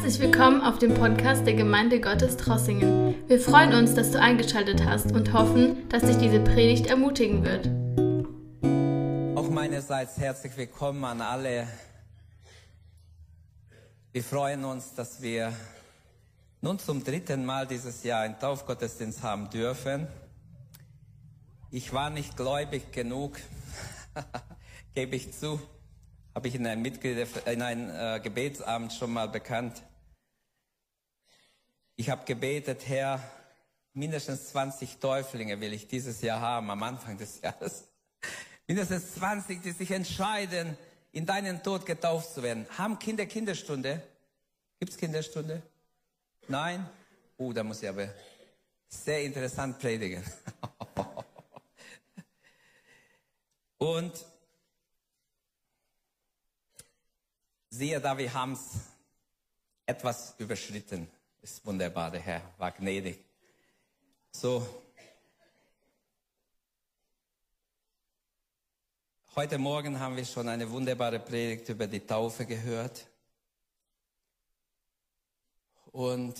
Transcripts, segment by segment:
Herzlich willkommen auf dem Podcast der Gemeinde Gottes Trossingen. Wir freuen uns, dass du eingeschaltet hast und hoffen, dass dich diese Predigt ermutigen wird. Auch meinerseits herzlich willkommen an alle. Wir freuen uns, dass wir nun zum dritten Mal dieses Jahr einen Taufgottesdienst haben dürfen. Ich war nicht gläubig genug, gebe ich zu habe ich in einem, Mitglied, in einem äh, Gebetsabend schon mal bekannt. Ich habe gebetet, Herr, mindestens 20 Täuflinge will ich dieses Jahr haben, am Anfang des Jahres. Mindestens 20, die sich entscheiden, in deinen Tod getauft zu werden. Haben Kinder Kinderstunde? Gibt es Kinderstunde? Nein? Uh, da muss ich aber sehr interessant predigen. Und Siehe da, wir haben es etwas überschritten. Ist wunderbar, der Herr war gnädig. So. Heute Morgen haben wir schon eine wunderbare Predigt über die Taufe gehört. Und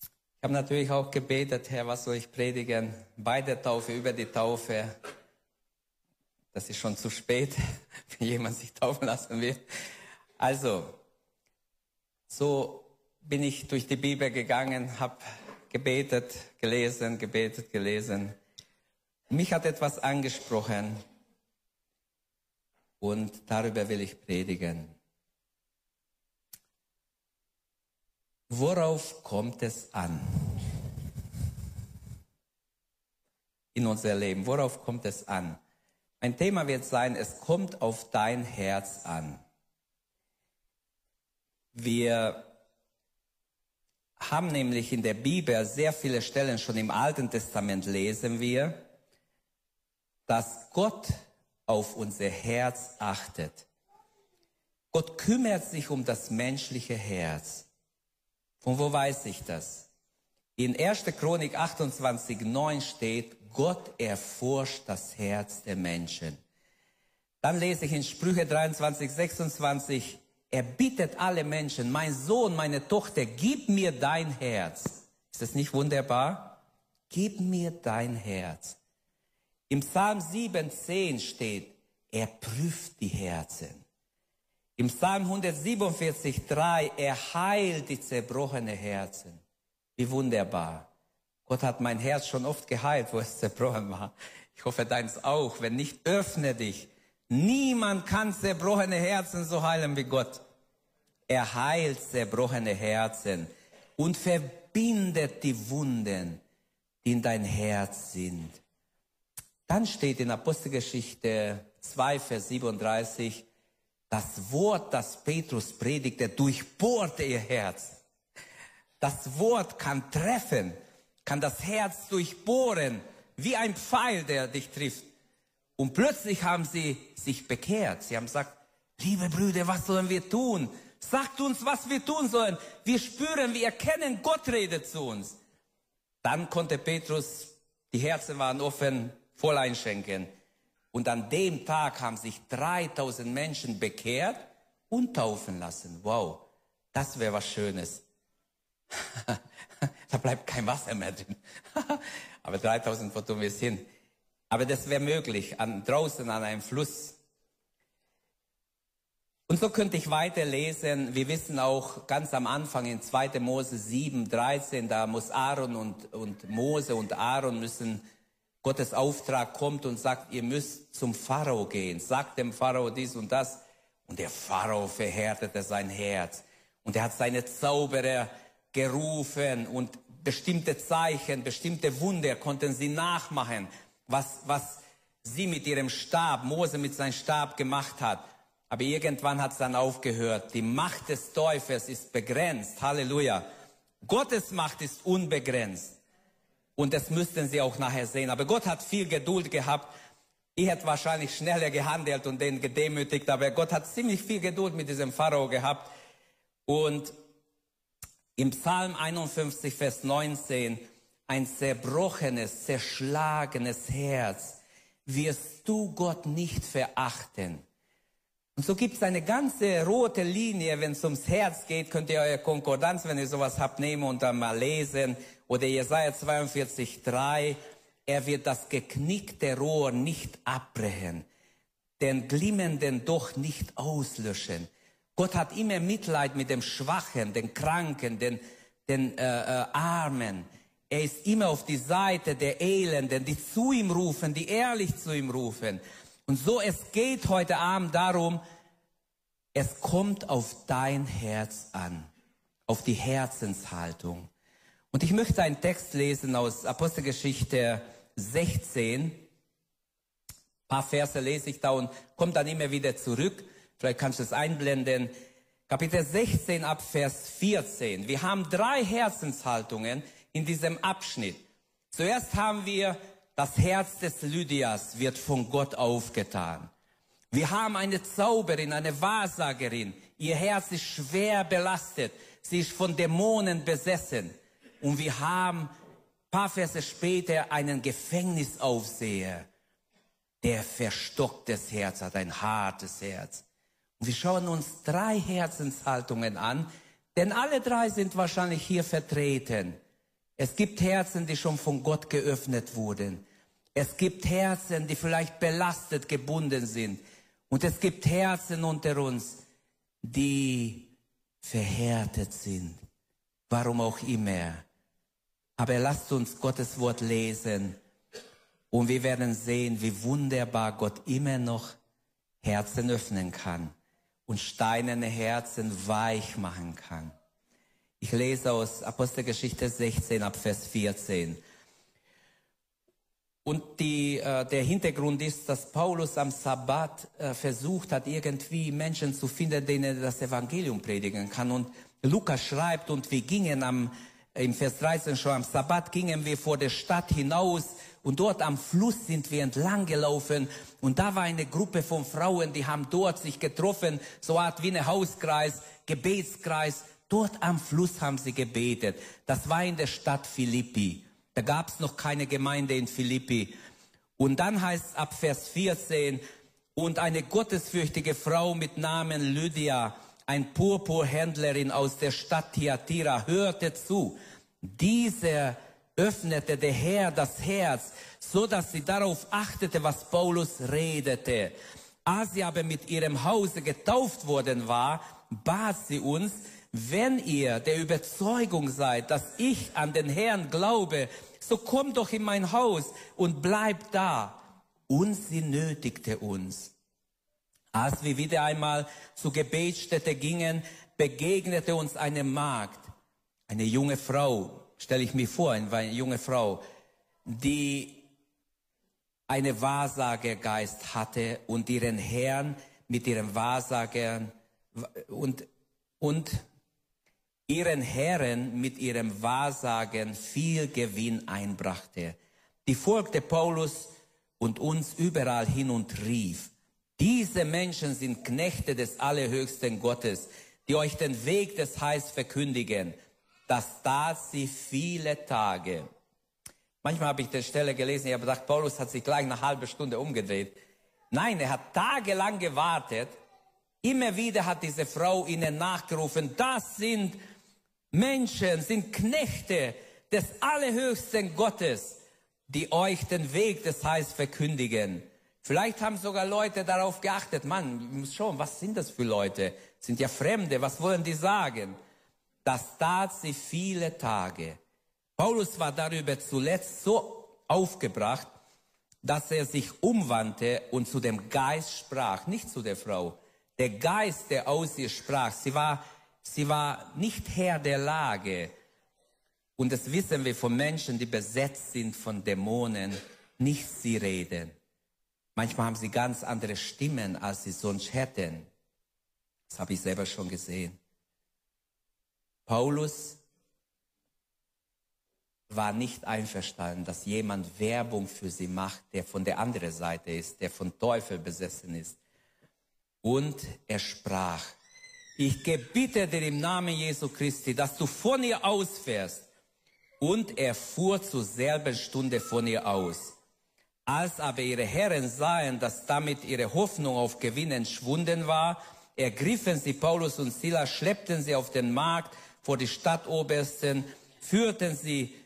ich habe natürlich auch gebetet, Herr, was soll ich predigen? Bei der Taufe, über die Taufe. Das ist schon zu spät, wenn jemand sich taufen lassen will. Also, so bin ich durch die Bibel gegangen, habe gebetet, gelesen, gebetet, gelesen. Mich hat etwas angesprochen und darüber will ich predigen. Worauf kommt es an? In unser Leben, worauf kommt es an? Ein Thema wird sein, es kommt auf dein Herz an. Wir haben nämlich in der Bibel sehr viele Stellen, schon im Alten Testament lesen wir, dass Gott auf unser Herz achtet. Gott kümmert sich um das menschliche Herz. Von wo weiß ich das? In 1. Chronik 28, 9 steht, Gott erforscht das Herz der Menschen. Dann lese ich in Sprüche 23, 26, er bittet alle Menschen, mein Sohn, meine Tochter, gib mir dein Herz. Ist das nicht wunderbar? Gib mir dein Herz. Im Psalm 7,10 steht, er prüft die Herzen. Im Psalm 147,3, er heilt die zerbrochene Herzen. Wie wunderbar. Gott hat mein Herz schon oft geheilt, wo es zerbrochen war. Ich hoffe deins auch. Wenn nicht, öffne dich. Niemand kann zerbrochene Herzen so heilen wie Gott. Er heilt zerbrochene Herzen und verbindet die Wunden, die in dein Herz sind. Dann steht in Apostelgeschichte 2, Vers 37, das Wort, das Petrus predigte, durchbohrte ihr Herz. Das Wort kann treffen kann das Herz durchbohren, wie ein Pfeil, der dich trifft. Und plötzlich haben sie sich bekehrt. Sie haben gesagt, liebe Brüder, was sollen wir tun? Sagt uns, was wir tun sollen. Wir spüren, wir erkennen, Gott redet zu uns. Dann konnte Petrus, die Herzen waren offen, voll einschenken. Und an dem Tag haben sich 3000 Menschen bekehrt und taufen lassen. Wow, das wäre was Schönes. da bleibt kein Wasser mehr drin. Aber 3000, wo tun wir es hin? Aber das wäre möglich, an, draußen an einem Fluss. Und so könnte ich weiterlesen. Wir wissen auch ganz am Anfang in 2. Mose 7, 13, da muss Aaron und, und Mose und Aaron müssen, Gottes Auftrag kommt und sagt, ihr müsst zum Pharao gehen. Sagt dem Pharao dies und das. Und der Pharao verhärtete sein Herz. Und er hat seine Zauberer gerufen und bestimmte Zeichen, bestimmte Wunder konnten sie nachmachen, was, was sie mit ihrem Stab, Mose mit seinem Stab gemacht hat. Aber irgendwann hat es dann aufgehört. Die Macht des Teufels ist begrenzt. Halleluja. Gottes Macht ist unbegrenzt. Und das müssten sie auch nachher sehen. Aber Gott hat viel Geduld gehabt. Ich hätte wahrscheinlich schneller gehandelt und den gedemütigt. Aber Gott hat ziemlich viel Geduld mit diesem Pharao gehabt. Und im Psalm 51, Vers 19, ein zerbrochenes, zerschlagenes Herz wirst du Gott nicht verachten. Und so gibt es eine ganze rote Linie, wenn es ums Herz geht, könnt ihr eure Konkordanz, wenn ihr sowas habt, nehmen und dann mal lesen. Oder Jesaja 42, 3. Er wird das geknickte Rohr nicht abbrechen, den glimmenden doch nicht auslöschen. Gott hat immer Mitleid mit dem Schwachen, den Kranken, den, den äh, äh, Armen. Er ist immer auf die Seite der Elenden, die zu ihm rufen, die ehrlich zu ihm rufen. Und so, es geht heute Abend darum, es kommt auf dein Herz an, auf die Herzenshaltung. Und ich möchte einen Text lesen aus Apostelgeschichte 16. Ein paar Verse lese ich da und komme dann immer wieder zurück. Vielleicht kannst du es einblenden. Kapitel 16 ab Vers 14. Wir haben drei Herzenshaltungen in diesem Abschnitt. Zuerst haben wir das Herz des Lydias wird von Gott aufgetan. Wir haben eine Zauberin, eine Wahrsagerin. Ihr Herz ist schwer belastet. Sie ist von Dämonen besessen. Und wir haben paar Verse später einen Gefängnisaufseher, der verstocktes Herz hat, ein hartes Herz. Und wir schauen uns drei Herzenshaltungen an, denn alle drei sind wahrscheinlich hier vertreten. Es gibt Herzen, die schon von Gott geöffnet wurden. Es gibt Herzen, die vielleicht belastet gebunden sind. Und es gibt Herzen unter uns, die verhärtet sind. Warum auch immer. Aber lasst uns Gottes Wort lesen und wir werden sehen, wie wunderbar Gott immer noch Herzen öffnen kann und steinerne Herzen weich machen kann. Ich lese aus Apostelgeschichte 16 ab Vers 14. Und die, äh, der Hintergrund ist, dass Paulus am Sabbat äh, versucht hat, irgendwie Menschen zu finden, denen er das Evangelium predigen kann. Und Lukas schreibt, und wir gingen am, im Vers 13 schon, am Sabbat gingen wir vor der Stadt hinaus und dort am Fluss sind wir entlang gelaufen und da war eine Gruppe von Frauen, die haben dort sich getroffen, so Art wie ein Hauskreis, Gebetskreis. Dort am Fluss haben sie gebetet. Das war in der Stadt Philippi. Da gab es noch keine Gemeinde in Philippi. Und dann heißt es ab Vers 14, und eine gottesfürchtige Frau mit Namen Lydia, ein Purpurhändlerin aus der Stadt Thyatira, hörte zu. Diese öffnete der Herr das Herz, so dass sie darauf achtete, was Paulus redete. Als sie aber mit ihrem Hause getauft worden war, bat sie uns, wenn ihr der Überzeugung seid, dass ich an den Herrn glaube, so komm doch in mein Haus und bleib da. Und sie nötigte uns. Als wir wieder einmal zur Gebetsstätte gingen, begegnete uns eine Magd, eine junge Frau, stelle ich mir vor, eine junge Frau, die eine Wahrsagergeist hatte und ihren Herrn mit ihren Wahrsagern und, und ihren Herren mit ihrem Wahrsagen viel Gewinn einbrachte. Die folgte Paulus und uns überall hin und rief, diese Menschen sind Knechte des allerhöchsten Gottes, die euch den Weg des Heils verkündigen. Das tat sie viele Tage. Manchmal habe ich die Stelle gelesen, ich habe gedacht, Paulus hat sich gleich eine halbe Stunde umgedreht. Nein, er hat tagelang gewartet. Immer wieder hat diese Frau ihnen nachgerufen, das sind Menschen sind Knechte des allerhöchsten Gottes, die euch den Weg des Heils verkündigen. Vielleicht haben sogar Leute darauf geachtet, Mann, muss schauen, was sind das für Leute? Sind ja Fremde, was wollen die sagen? Das tat sie viele Tage. Paulus war darüber zuletzt so aufgebracht, dass er sich umwandte und zu dem Geist sprach, nicht zu der Frau. Der Geist, der aus ihr sprach, sie war Sie war nicht Herr der Lage. Und das wissen wir von Menschen, die besetzt sind von Dämonen, nicht sie reden. Manchmal haben sie ganz andere Stimmen, als sie sonst hätten. Das habe ich selber schon gesehen. Paulus war nicht einverstanden, dass jemand Werbung für sie macht, der von der anderen Seite ist, der von Teufel besessen ist. Und er sprach, ich gebiete dir im Namen Jesu Christi, dass du von ihr ausfährst. Und er fuhr zur selben Stunde von ihr aus. Als aber ihre Herren sahen, dass damit ihre Hoffnung auf Gewinn entschwunden war, ergriffen sie Paulus und Silas, schleppten sie auf den Markt vor die Stadtobersten, führten sie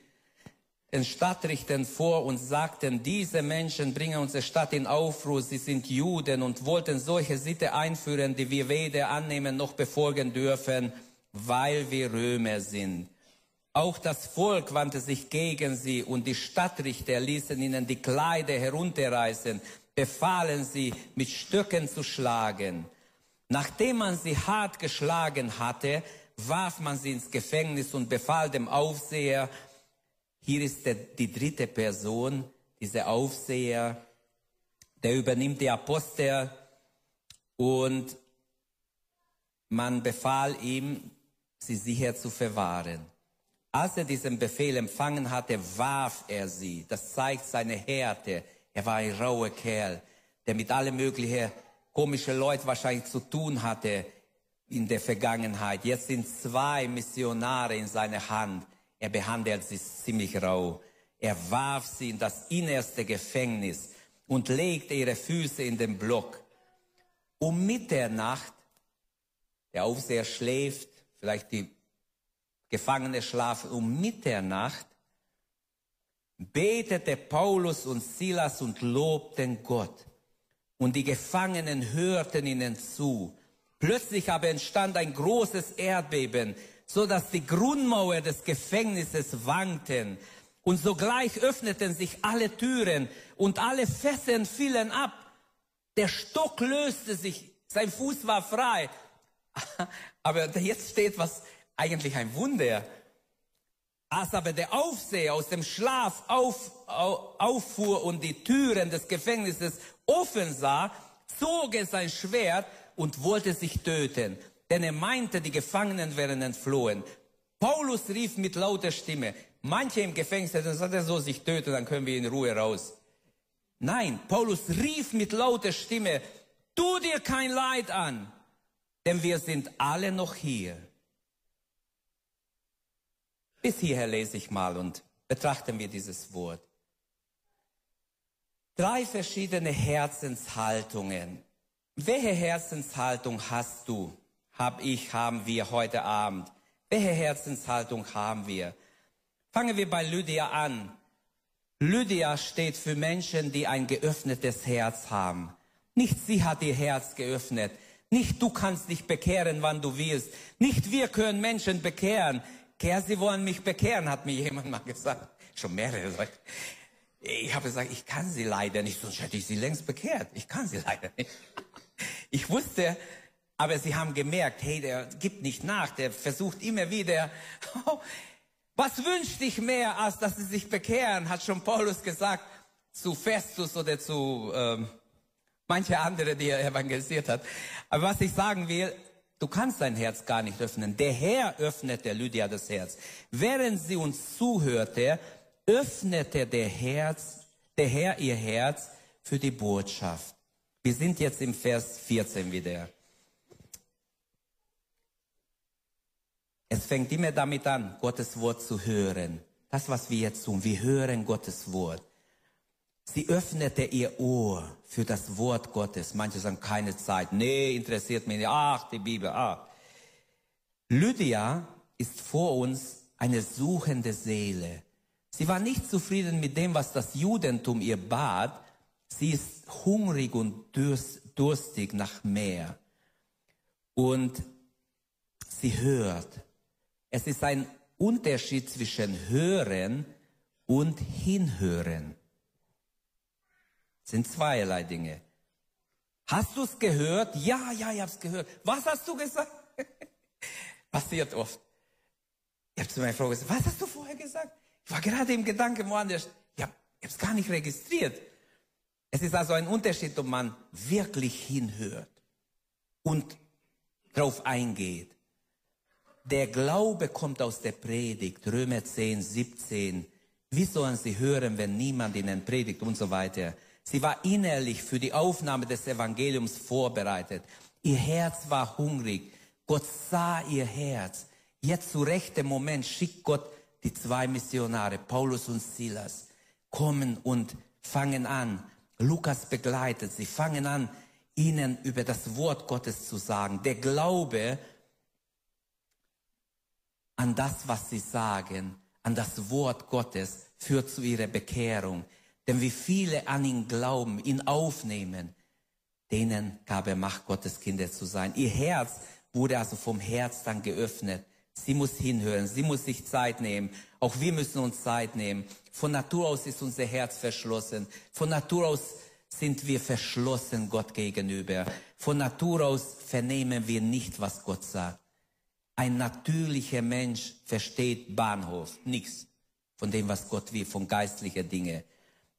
den Stadtrichtern vor und sagten, diese Menschen bringen unsere Stadt in Aufruhr, sie sind Juden und wollten solche Sitte einführen, die wir weder annehmen noch befolgen dürfen, weil wir Römer sind. Auch das Volk wandte sich gegen sie und die Stadtrichter ließen ihnen die Kleider herunterreißen, befahlen sie, mit Stöcken zu schlagen. Nachdem man sie hart geschlagen hatte, warf man sie ins Gefängnis und befahl dem Aufseher, hier ist der, die dritte Person, dieser Aufseher, der übernimmt die Apostel und man befahl ihm, sie sicher zu verwahren. Als er diesen Befehl empfangen hatte, warf er sie. Das zeigt seine Härte. Er war ein rauer Kerl, der mit allen möglichen komischen Leuten wahrscheinlich zu tun hatte in der Vergangenheit. Jetzt sind zwei Missionare in seiner Hand. Er behandelt sie ziemlich rau. Er warf sie in das innerste Gefängnis und legte ihre Füße in den Block. Um Mitternacht, der Aufseher schläft, vielleicht die Gefangene schlafen um Mitternacht, betete Paulus und Silas und lobten Gott. Und die Gefangenen hörten ihnen zu. Plötzlich aber entstand ein großes Erdbeben, so dass die Grundmauer des Gefängnisses wankten. Und sogleich öffneten sich alle Türen und alle Fesseln fielen ab. Der Stock löste sich, sein Fuß war frei. Aber jetzt steht was eigentlich ein Wunder. Als aber der Aufseher aus dem Schlaf auf, auf, auffuhr und die Türen des Gefängnisses offen sah, zog er sein Schwert und wollte sich töten, denn er meinte, die Gefangenen wären entflohen. Paulus rief mit lauter Stimme, manche im Gefängnis hätten gesagt, er soll sich töten, dann können wir in Ruhe raus. Nein, Paulus rief mit lauter Stimme, tu dir kein Leid an, denn wir sind alle noch hier. Bis hierher lese ich mal und betrachten wir dieses Wort. Drei verschiedene Herzenshaltungen. Welche Herzenshaltung hast du? Hab ich, haben wir heute Abend. Welche Herzenshaltung haben wir? Fangen wir bei Lydia an. Lydia steht für Menschen, die ein geöffnetes Herz haben. Nicht sie hat ihr Herz geöffnet. Nicht du kannst dich bekehren, wann du willst. Nicht wir können Menschen bekehren. Kerr, Sie wollen mich bekehren, hat mir jemand mal gesagt. Schon mehrere gesagt. Ich habe gesagt, ich kann Sie leider nicht, sonst hätte ich Sie längst bekehrt. Ich kann Sie leider nicht. Ich wusste, aber Sie haben gemerkt, hey, der gibt nicht nach, der versucht immer wieder. was wünscht dich mehr, als dass Sie sich bekehren, hat schon Paulus gesagt zu Festus oder zu ähm, manche andere, die er evangelisiert hat. Aber was ich sagen will, Du kannst dein Herz gar nicht öffnen. Der Herr öffnete Lydia das Herz. Während sie uns zuhörte, öffnete der Herz, der Herr ihr Herz für die Botschaft. Wir sind jetzt im Vers 14 wieder. Es fängt immer damit an, Gottes Wort zu hören. Das, was wir jetzt tun, wir hören Gottes Wort. Sie öffnete ihr Ohr für das Wort Gottes. Manche sagen, keine Zeit. Nee, interessiert mich nicht. Ach, die Bibel, ach. Lydia ist vor uns eine suchende Seele. Sie war nicht zufrieden mit dem, was das Judentum ihr bat. Sie ist hungrig und durstig nach mehr. Und sie hört. Es ist ein Unterschied zwischen hören und hinhören sind zweierlei Dinge. Hast du es gehört? Ja, ja, ich habe es gehört. Was hast du gesagt? Passiert oft. Ich habe zu meiner Frau gesagt, was hast du vorher gesagt? Ich war gerade im Gedanken woanders. Ich habe es gar nicht registriert. Es ist also ein Unterschied, ob man wirklich hinhört und drauf eingeht. Der Glaube kommt aus der Predigt, Römer 10, 17. Wie sollen sie hören, wenn niemand ihnen predigt und so weiter? Sie war innerlich für die Aufnahme des Evangeliums vorbereitet. Ihr Herz war hungrig. Gott sah ihr Herz. Jetzt zu rechtem Moment schickt Gott die zwei Missionare, Paulus und Silas, kommen und fangen an, Lukas begleitet, sie fangen an, ihnen über das Wort Gottes zu sagen. Der Glaube an das, was sie sagen, an das Wort Gottes, führt zu ihrer Bekehrung. Denn wie viele an ihn glauben, ihn aufnehmen, denen gab er Macht, Gottes Kinder zu sein. Ihr Herz wurde also vom Herz dann geöffnet. Sie muss hinhören, sie muss sich Zeit nehmen. Auch wir müssen uns Zeit nehmen. Von Natur aus ist unser Herz verschlossen. Von Natur aus sind wir verschlossen Gott gegenüber. Von Natur aus vernehmen wir nicht, was Gott sagt. Ein natürlicher Mensch versteht Bahnhof, nichts von dem, was Gott will, von geistlichen Dingen.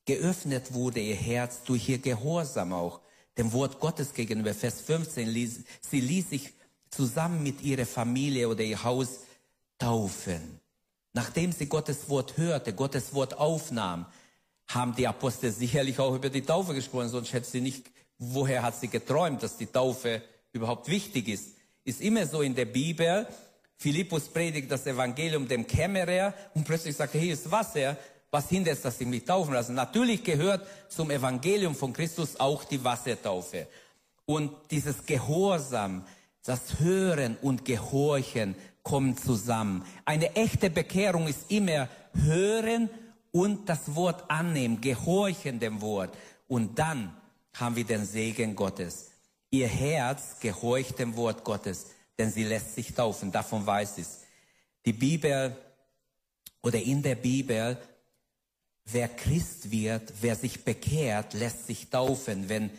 Geöffnet wurde ihr Herz durch ihr Gehorsam auch, dem Wort Gottes gegenüber. Vers 15, ließ, sie ließ sich zusammen mit ihrer Familie oder ihr Haus taufen. Nachdem sie Gottes Wort hörte, Gottes Wort aufnahm, haben die Apostel sicherlich auch über die Taufe gesprochen, sonst hätte sie nicht, woher hat sie geträumt, dass die Taufe überhaupt wichtig ist. Ist immer so in der Bibel, Philippus predigt das Evangelium dem Kämmerer und plötzlich sagt er, hier ist Wasser, was hindert es, dass sie mich taufen lassen? Natürlich gehört zum Evangelium von Christus auch die Wassertaufe. Und dieses Gehorsam, das Hören und Gehorchen kommen zusammen. Eine echte Bekehrung ist immer Hören und das Wort annehmen, Gehorchen dem Wort. Und dann haben wir den Segen Gottes. Ihr Herz gehorcht dem Wort Gottes, denn sie lässt sich taufen. Davon weiß es. Die Bibel oder in der Bibel, wer Christ wird, wer sich bekehrt, lässt sich taufen, wenn,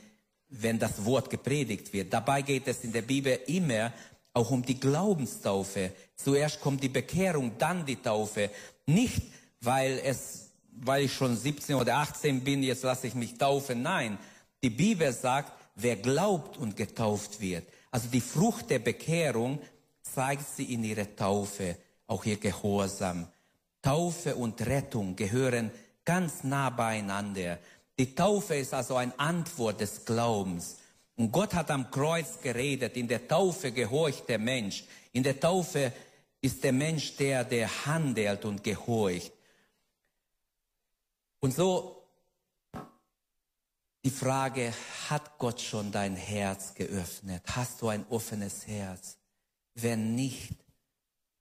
wenn das Wort gepredigt wird. Dabei geht es in der Bibel immer auch um die Glaubenstaufe. Zuerst kommt die Bekehrung, dann die Taufe. Nicht, weil es, weil ich schon 17 oder 18 bin, jetzt lasse ich mich taufen. Nein, die Bibel sagt, wer glaubt und getauft wird. Also die Frucht der Bekehrung zeigt sie in ihrer Taufe, auch ihr Gehorsam. Taufe und Rettung gehören ganz nah beieinander. Die Taufe ist also eine Antwort des Glaubens. Und Gott hat am Kreuz geredet. In der Taufe gehorcht der Mensch. In der Taufe ist der Mensch der, der handelt und gehorcht. Und so die Frage, hat Gott schon dein Herz geöffnet? Hast du ein offenes Herz? Wenn nicht,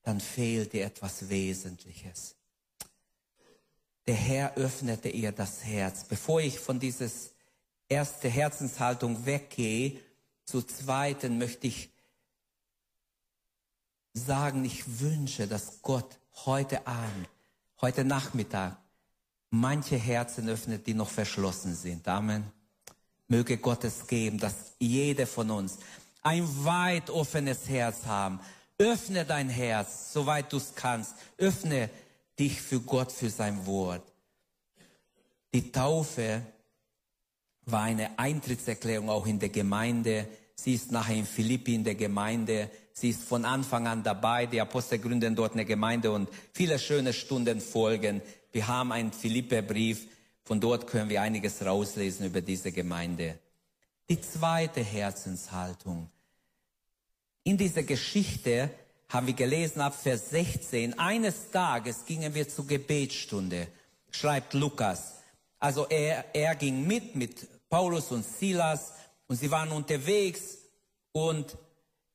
dann fehlt dir etwas Wesentliches. Der Herr öffnete ihr das Herz. Bevor ich von dieses erste Herzenshaltung weggehe, zur zweiten möchte ich sagen, ich wünsche, dass Gott heute Abend, heute Nachmittag manche Herzen öffnet, die noch verschlossen sind. Amen. Möge Gott es geben, dass jeder von uns ein weit offenes Herz haben. Öffne dein Herz, soweit du es kannst. Öffne dich für Gott, für sein Wort. Die Taufe war eine Eintrittserklärung auch in der Gemeinde. Sie ist nachher in Philippi in der Gemeinde. Sie ist von Anfang an dabei. Die Apostel gründen dort eine Gemeinde und viele schöne Stunden folgen. Wir haben einen Philipperbrief. Von dort können wir einiges rauslesen über diese Gemeinde. Die zweite Herzenshaltung. In dieser Geschichte haben wir gelesen ab Vers 16, eines Tages gingen wir zur Gebetsstunde, schreibt Lukas. Also er, er ging mit, mit Paulus und Silas und sie waren unterwegs und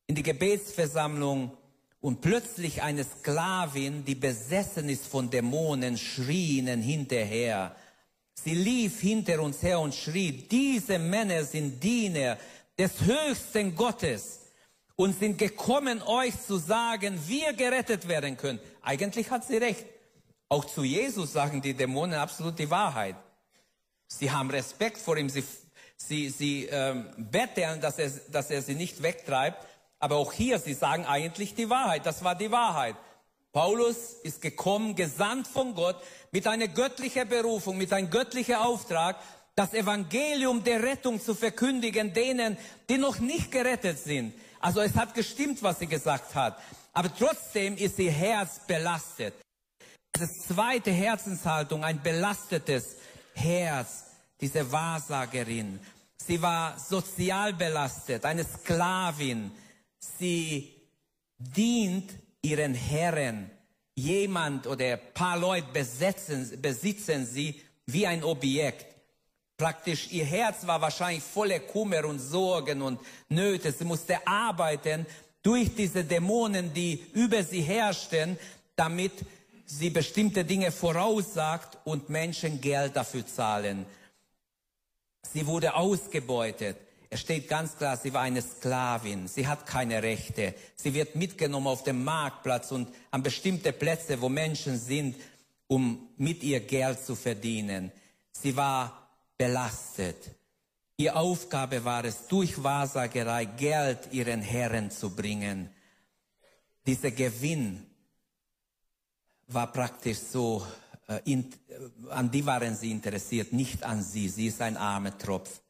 in die Gebetsversammlung und plötzlich eine Sklavin, die besessen ist von Dämonen, schrie ihnen hinterher. Sie lief hinter uns her und schrie, diese Männer sind Diener des höchsten Gottes und sind gekommen, euch zu sagen, wie ihr gerettet werden könnt. Eigentlich hat sie recht. Auch zu Jesus sagen die Dämonen absolut die Wahrheit. Sie haben Respekt vor ihm, sie, sie, sie ähm, betteln, dass er, dass er sie nicht wegtreibt. Aber auch hier, sie sagen eigentlich die Wahrheit. Das war die Wahrheit. Paulus ist gekommen, gesandt von Gott, mit einer göttlichen Berufung, mit einem göttlichen Auftrag, das Evangelium der Rettung zu verkündigen, denen, die noch nicht gerettet sind. Also es hat gestimmt, was sie gesagt hat. Aber trotzdem ist ihr Herz belastet. Das zweite Herzenshaltung, ein belastetes Herz, diese Wahrsagerin. Sie war sozial belastet, eine Sklavin. Sie dient ihren Herren. Jemand oder ein paar Leute besetzen, besitzen sie wie ein Objekt. Praktisch ihr Herz war wahrscheinlich voller Kummer und Sorgen und Nöte. Sie musste arbeiten durch diese Dämonen, die über sie herrschten, damit sie bestimmte Dinge voraussagt und Menschen Geld dafür zahlen. Sie wurde ausgebeutet. Es steht ganz klar, sie war eine Sklavin. Sie hat keine Rechte. Sie wird mitgenommen auf dem Marktplatz und an bestimmte Plätze, wo Menschen sind, um mit ihr Geld zu verdienen. Sie war belastet. Ihr Aufgabe war es, durch Wahrsagerei Geld ihren Herren zu bringen. Dieser Gewinn war praktisch so, äh, in, äh, an die waren sie interessiert, nicht an sie. Sie ist ein armer Tropf.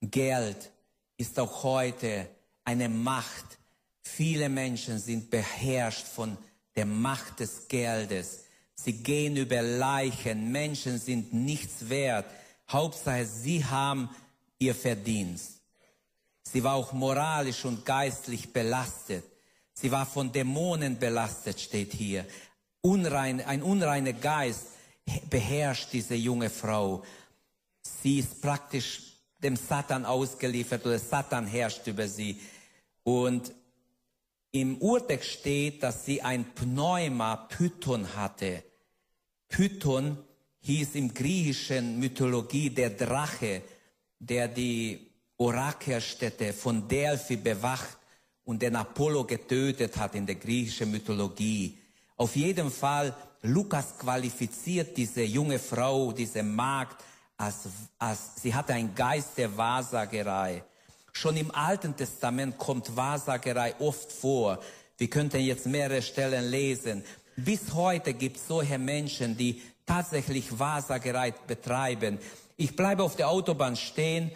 Geld ist auch heute eine Macht. Viele Menschen sind beherrscht von der Macht des Geldes. Sie gehen über Leichen. Menschen sind nichts wert. Hauptsache, sie haben ihr Verdienst. Sie war auch moralisch und geistlich belastet. Sie war von Dämonen belastet, steht hier unrein, ein unreiner Geist beherrscht diese junge Frau. Sie ist praktisch dem Satan ausgeliefert oder Satan herrscht über sie. Und im Urtext steht, dass sie ein Pneuma Python hatte. Python hieß im griechischen Mythologie der Drache, der die Orakelstätte von Delphi bewacht und den Apollo getötet hat in der griechischen Mythologie. Auf jeden Fall, Lukas qualifiziert diese junge Frau, diese Magd, als, als sie hatte einen Geist der Wahrsagerei. Schon im Alten Testament kommt Wahrsagerei oft vor. Wir könnten jetzt mehrere Stellen lesen. Bis heute gibt es solche Menschen, die tatsächlich Wahrsagerei betreiben. Ich bleibe auf der Autobahn stehen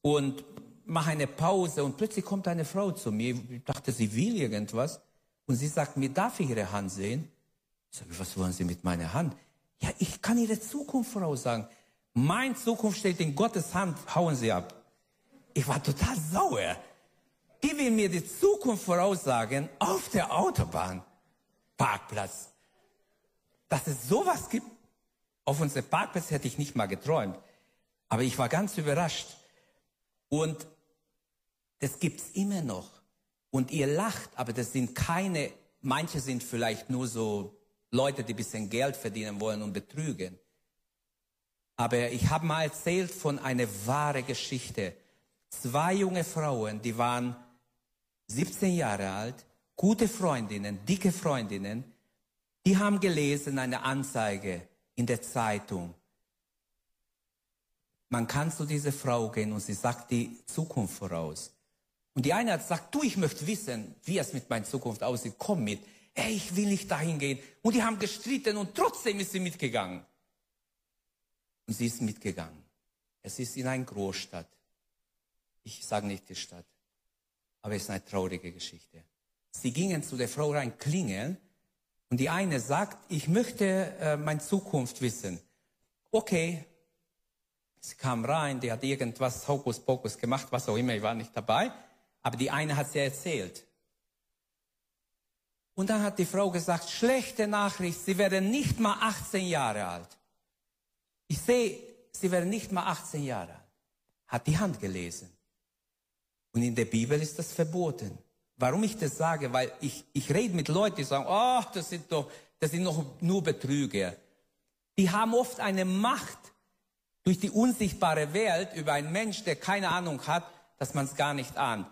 und mache eine Pause und plötzlich kommt eine Frau zu mir. Ich dachte, sie will irgendwas. Und sie sagt mir, darf ich Ihre Hand sehen? Ich sage, was wollen Sie mit meiner Hand? Ja, ich kann Ihre Zukunft voraussagen. Mein Zukunft steht in Gottes Hand, hauen Sie ab. Ich war total sauer. Die will mir die Zukunft voraussagen auf der Autobahn. Parkplatz. Dass es sowas gibt, auf unserem Parkplatz hätte ich nicht mal geträumt. Aber ich war ganz überrascht. Und das gibt's immer noch und ihr lacht, aber das sind keine, manche sind vielleicht nur so Leute, die bisschen Geld verdienen wollen und betrügen. Aber ich habe mal erzählt von einer wahren Geschichte. Zwei junge Frauen, die waren 17 Jahre alt, gute Freundinnen, dicke Freundinnen, die haben gelesen eine Anzeige in der Zeitung. Man kann zu dieser Frau gehen und sie sagt die Zukunft voraus. Und die eine hat gesagt, du, ich möchte wissen, wie es mit meiner Zukunft aussieht, komm mit. Ey, ich will nicht dahin gehen. Und die haben gestritten und trotzdem ist sie mitgegangen. Und sie ist mitgegangen. Es ist in einer Großstadt. Ich sage nicht die Stadt. Aber es ist eine traurige Geschichte. Sie gingen zu der Frau rein klingeln und die eine sagt, ich möchte äh, meine Zukunft wissen. Okay. Sie kam rein, die hat irgendwas Hokuspokus gemacht, was auch immer, ich war nicht dabei. Aber die eine hat sie erzählt. Und dann hat die Frau gesagt, schlechte Nachricht, sie werden nicht mal 18 Jahre alt. Ich sehe, sie werden nicht mal 18 Jahre alt. Hat die Hand gelesen. Und in der Bibel ist das verboten. Warum ich das sage? Weil ich, ich rede mit Leuten, die sagen, oh, das sind doch, das sind noch nur Betrüger. Die haben oft eine Macht durch die unsichtbare Welt über einen Mensch, der keine Ahnung hat, dass man es gar nicht ahnt.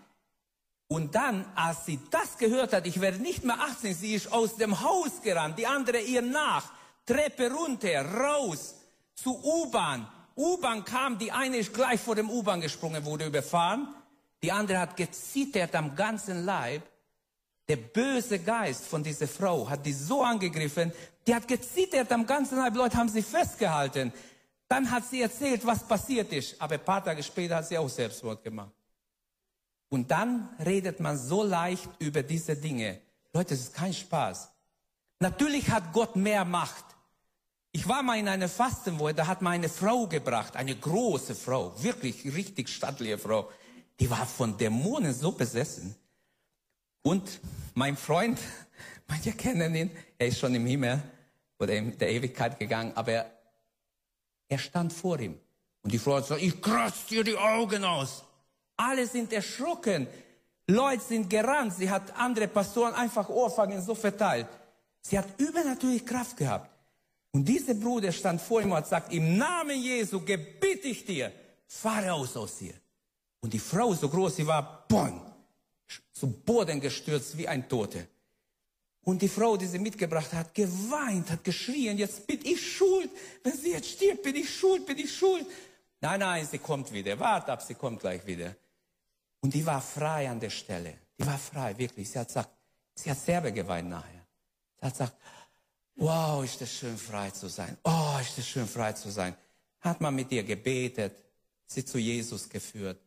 Und dann, als sie das gehört hat, ich werde nicht mehr 18, sie ist aus dem Haus gerannt, die andere ihr nach, Treppe runter, raus, zu U-Bahn. U-Bahn kam, die eine ist gleich vor dem U-Bahn gesprungen, wurde überfahren, die andere hat gezittert am ganzen Leib. Der böse Geist von dieser Frau hat die so angegriffen, die hat gezittert am ganzen Leib, Leute haben sie festgehalten. Dann hat sie erzählt, was passiert ist, aber ein paar Tage später hat sie auch Selbstmord gemacht. Und dann redet man so leicht über diese Dinge. Leute, es ist kein Spaß. Natürlich hat Gott mehr Macht. Ich war mal in einer Fastenwoche, da hat meine Frau gebracht, eine große Frau, wirklich richtig stattliche Frau. Die war von Dämonen so besessen. Und mein Freund, manche kennen ihn, er ist schon im Himmel oder in der Ewigkeit gegangen, aber er stand vor ihm. Und die Frau hat gesagt, ich kratze dir die Augen aus. Alle sind erschrocken. Leute sind gerannt. Sie hat andere Pastoren einfach Ohrfeigen so verteilt. Sie hat übernatürlich Kraft gehabt. Und dieser Bruder stand vor ihm und hat gesagt, im Namen Jesu gebitte ich dir, fahre aus aus hier. Und die Frau, so groß sie war, boom, zu Boden gestürzt wie ein Tote. Und die Frau, die sie mitgebracht hat, geweint, hat geschrien, jetzt bin ich schuld. Wenn sie jetzt stirbt, bin ich schuld, bin ich schuld. Nein, nein, sie kommt wieder. Wart ab, sie kommt gleich wieder. Und die war frei an der Stelle. Die war frei, wirklich. Sie hat gesagt, sie hat selber geweint nachher. Sie hat gesagt, wow, ist das schön, frei zu sein. Oh, ist das schön, frei zu sein. Hat man mit ihr gebetet, sie zu Jesus geführt.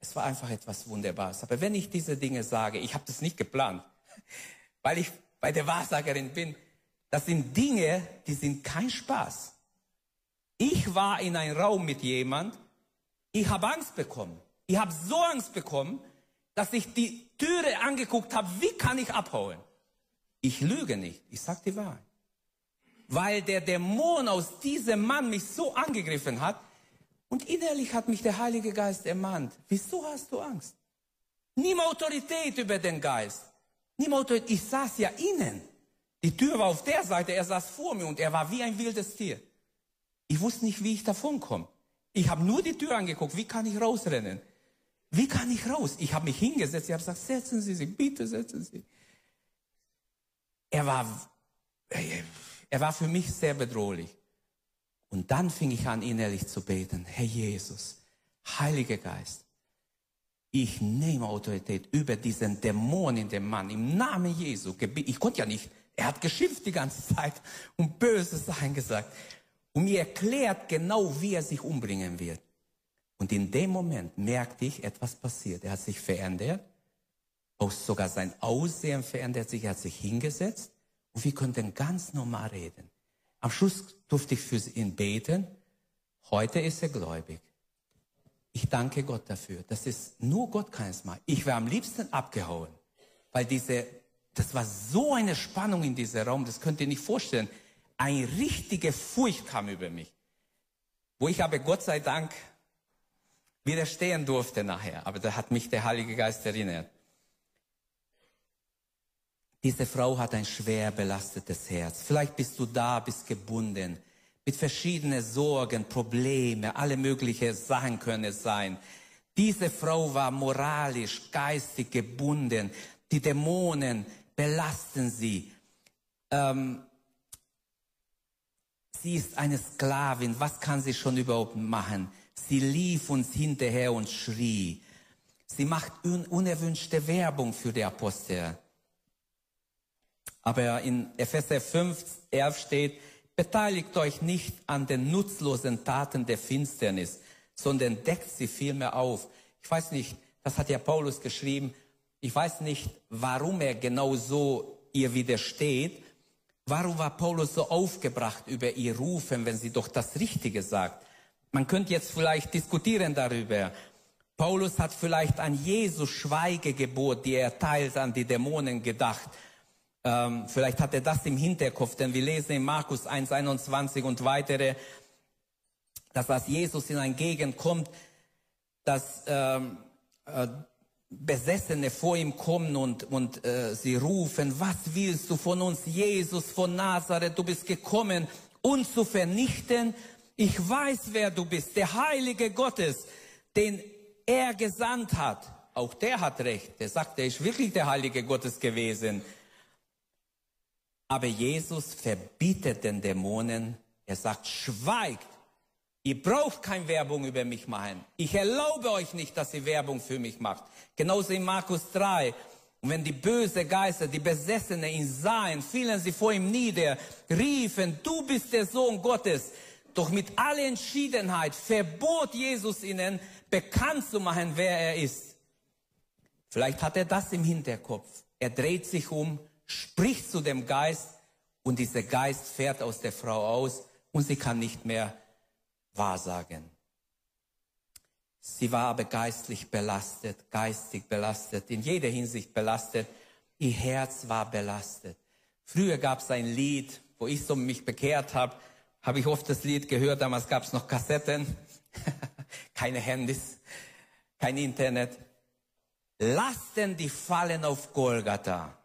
Es war einfach etwas Wunderbares. Aber wenn ich diese Dinge sage, ich habe das nicht geplant, weil ich bei der Wahrsagerin bin, das sind Dinge, die sind kein Spaß. Ich war in einem Raum mit jemand, ich habe Angst bekommen. Ich habe so Angst bekommen, dass ich die Türe angeguckt habe, wie kann ich abhauen? Ich lüge nicht, ich sage die Wahrheit. Weil der Dämon aus diesem Mann mich so angegriffen hat, und innerlich hat mich der Heilige Geist ermahnt. Wieso hast du Angst? Nimm Autorität über den Geist. Nimm Autorität. Ich saß ja innen. Die Tür war auf der Seite, er saß vor mir und er war wie ein wildes Tier. Ich wusste nicht, wie ich davon komme. Ich habe nur die Tür angeguckt. Wie kann ich rausrennen? Wie kann ich raus? Ich habe mich hingesetzt. Ich habe gesagt, setzen Sie sich, bitte setzen Sie. Er war, er war für mich sehr bedrohlich. Und dann fing ich an, innerlich zu beten. Herr Jesus, Heiliger Geist, ich nehme Autorität über diesen Dämon in dem Mann. Im Namen Jesu. Ich konnte ja nicht. Er hat geschimpft die ganze Zeit und böse Sachen gesagt. Und mir erklärt genau, wie er sich umbringen wird. Und in dem Moment merkte ich, etwas passiert. Er hat sich verändert. Auch sogar sein Aussehen verändert sich. Er hat sich hingesetzt. Und wir konnten ganz normal reden. Am Schluss durfte ich für ihn beten. Heute ist er gläubig. Ich danke Gott dafür. Das ist nur Gott kann es machen. Ich wäre am liebsten abgehauen, weil diese, das war so eine Spannung in diesem Raum, das könnt ihr nicht vorstellen. Eine richtige Furcht kam über mich, wo ich aber Gott sei Dank widerstehen durfte nachher. Aber da hat mich der Heilige Geist erinnert. Diese Frau hat ein schwer belastetes Herz. Vielleicht bist du da, bist gebunden mit verschiedenen Sorgen, Probleme, alle möglichen Sachen können es sein. Diese Frau war moralisch, geistig gebunden. Die Dämonen belasten sie. Ähm, sie ist eine Sklavin. Was kann sie schon überhaupt machen? Sie lief uns hinterher und schrie. Sie macht un unerwünschte Werbung für die Apostel. Aber in Epheser 5, 11 steht, beteiligt euch nicht an den nutzlosen Taten der Finsternis, sondern deckt sie vielmehr auf. Ich weiß nicht, das hat ja Paulus geschrieben, ich weiß nicht, warum er genau so ihr widersteht. Warum war Paulus so aufgebracht über ihr Rufen, wenn sie doch das Richtige sagt? Man könnte jetzt vielleicht diskutieren darüber. Paulus hat vielleicht an Jesus Schweigegebot, die er teilt, an die Dämonen gedacht. Ähm, vielleicht hat er das im Hinterkopf, denn wir lesen in Markus 1,21 und weitere, dass als Jesus in eine Gegend kommt, dass ähm, äh, Besessene vor ihm kommen und, und äh, sie rufen, was willst du von uns, Jesus von Nazareth, du bist gekommen, uns zu vernichten. Ich weiß, wer du bist, der Heilige Gottes, den er gesandt hat. Auch der hat recht. Der sagt, er ist wirklich der Heilige Gottes gewesen. Aber Jesus verbietet den Dämonen. Er sagt, schweigt. Ihr braucht keine Werbung über mich machen. Ich erlaube euch nicht, dass ihr Werbung für mich macht. Genauso in Markus 3. Und wenn die böse Geister, die Besessene ihn sahen, fielen sie vor ihm nieder, riefen, du bist der Sohn Gottes. Doch mit aller Entschiedenheit verbot Jesus ihnen, bekannt zu machen, wer er ist. Vielleicht hat er das im Hinterkopf. Er dreht sich um spricht zu dem Geist und dieser Geist fährt aus der Frau aus und sie kann nicht mehr wahrsagen. Sie war aber geistlich belastet, geistig belastet, in jeder Hinsicht belastet. Ihr Herz war belastet. Früher gab es ein Lied, wo ich so mich bekehrt habe, habe ich oft das Lied gehört, damals gab es noch Kassetten. keine Handys, kein Internet. Lasten, die fallen auf Golgatha.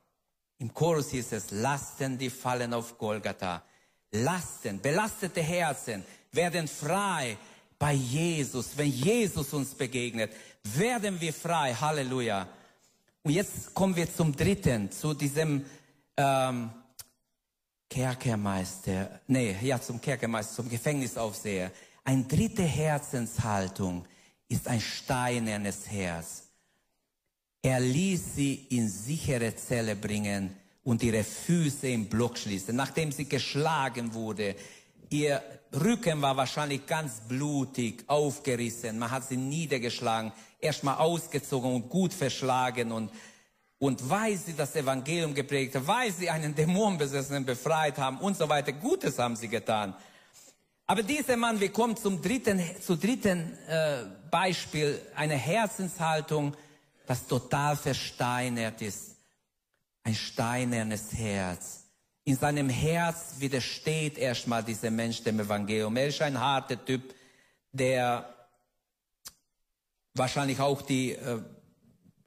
Im Chorus hieß es, Lasten, die fallen auf Golgatha. Lasten, belastete Herzen werden frei bei Jesus. Wenn Jesus uns begegnet, werden wir frei. Halleluja. Und jetzt kommen wir zum dritten, zu diesem ähm, Kerkermeister, nee, ja, zum Kerkermeister, zum Gefängnisaufseher. Ein dritte Herzenshaltung ist ein steinernes Herz. Er ließ sie in sichere Zelle bringen und ihre Füße im Block schließen, nachdem sie geschlagen wurde. Ihr Rücken war wahrscheinlich ganz blutig, aufgerissen. Man hat sie niedergeschlagen, erstmal ausgezogen und gut verschlagen und und weil sie das Evangelium geprägt haben, weil sie einen Dämonenbesessenen befreit haben und so weiter, Gutes haben sie getan. Aber dieser Mann, wir kommen zum dritten, zu dritten äh, Beispiel, eine Herzenshaltung, das total versteinert ist. Ein steinernes Herz. In seinem Herz widersteht erstmal dieser Mensch dem Evangelium. Er ist ein harter Typ, der wahrscheinlich auch die äh,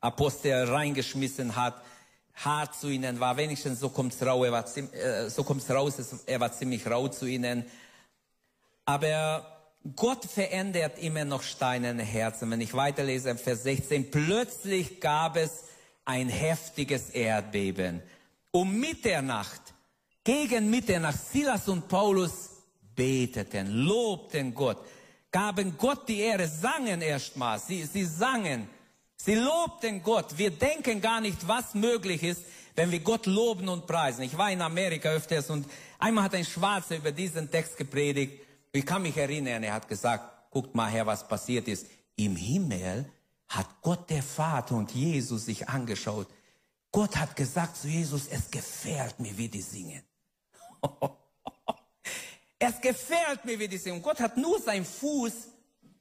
Apostel reingeschmissen hat, hart zu ihnen war. Wenigstens so kommt's raus, er war, äh, so kommt's raus, er war ziemlich rau zu ihnen. Aber Gott verändert immer noch steinerne Herzen. Wenn ich weiterlese Vers 16, plötzlich gab es ein heftiges Erdbeben. Um Mitternacht, gegen Mitternacht, Silas und Paulus beteten, lobten Gott, gaben Gott die Ehre, sangen erstmal. Sie, sie sangen. Sie lobten Gott. Wir denken gar nicht, was möglich ist, wenn wir Gott loben und preisen. Ich war in Amerika öfters und einmal hat ein Schwarzer über diesen Text gepredigt. Ich kann mich erinnern, er hat gesagt, guckt mal her, was passiert ist. Im Himmel hat Gott der Vater und Jesus sich angeschaut. Gott hat gesagt zu Jesus, es gefällt mir, wie die singen. es gefällt mir, wie die singen. Gott hat nur seinen Fuß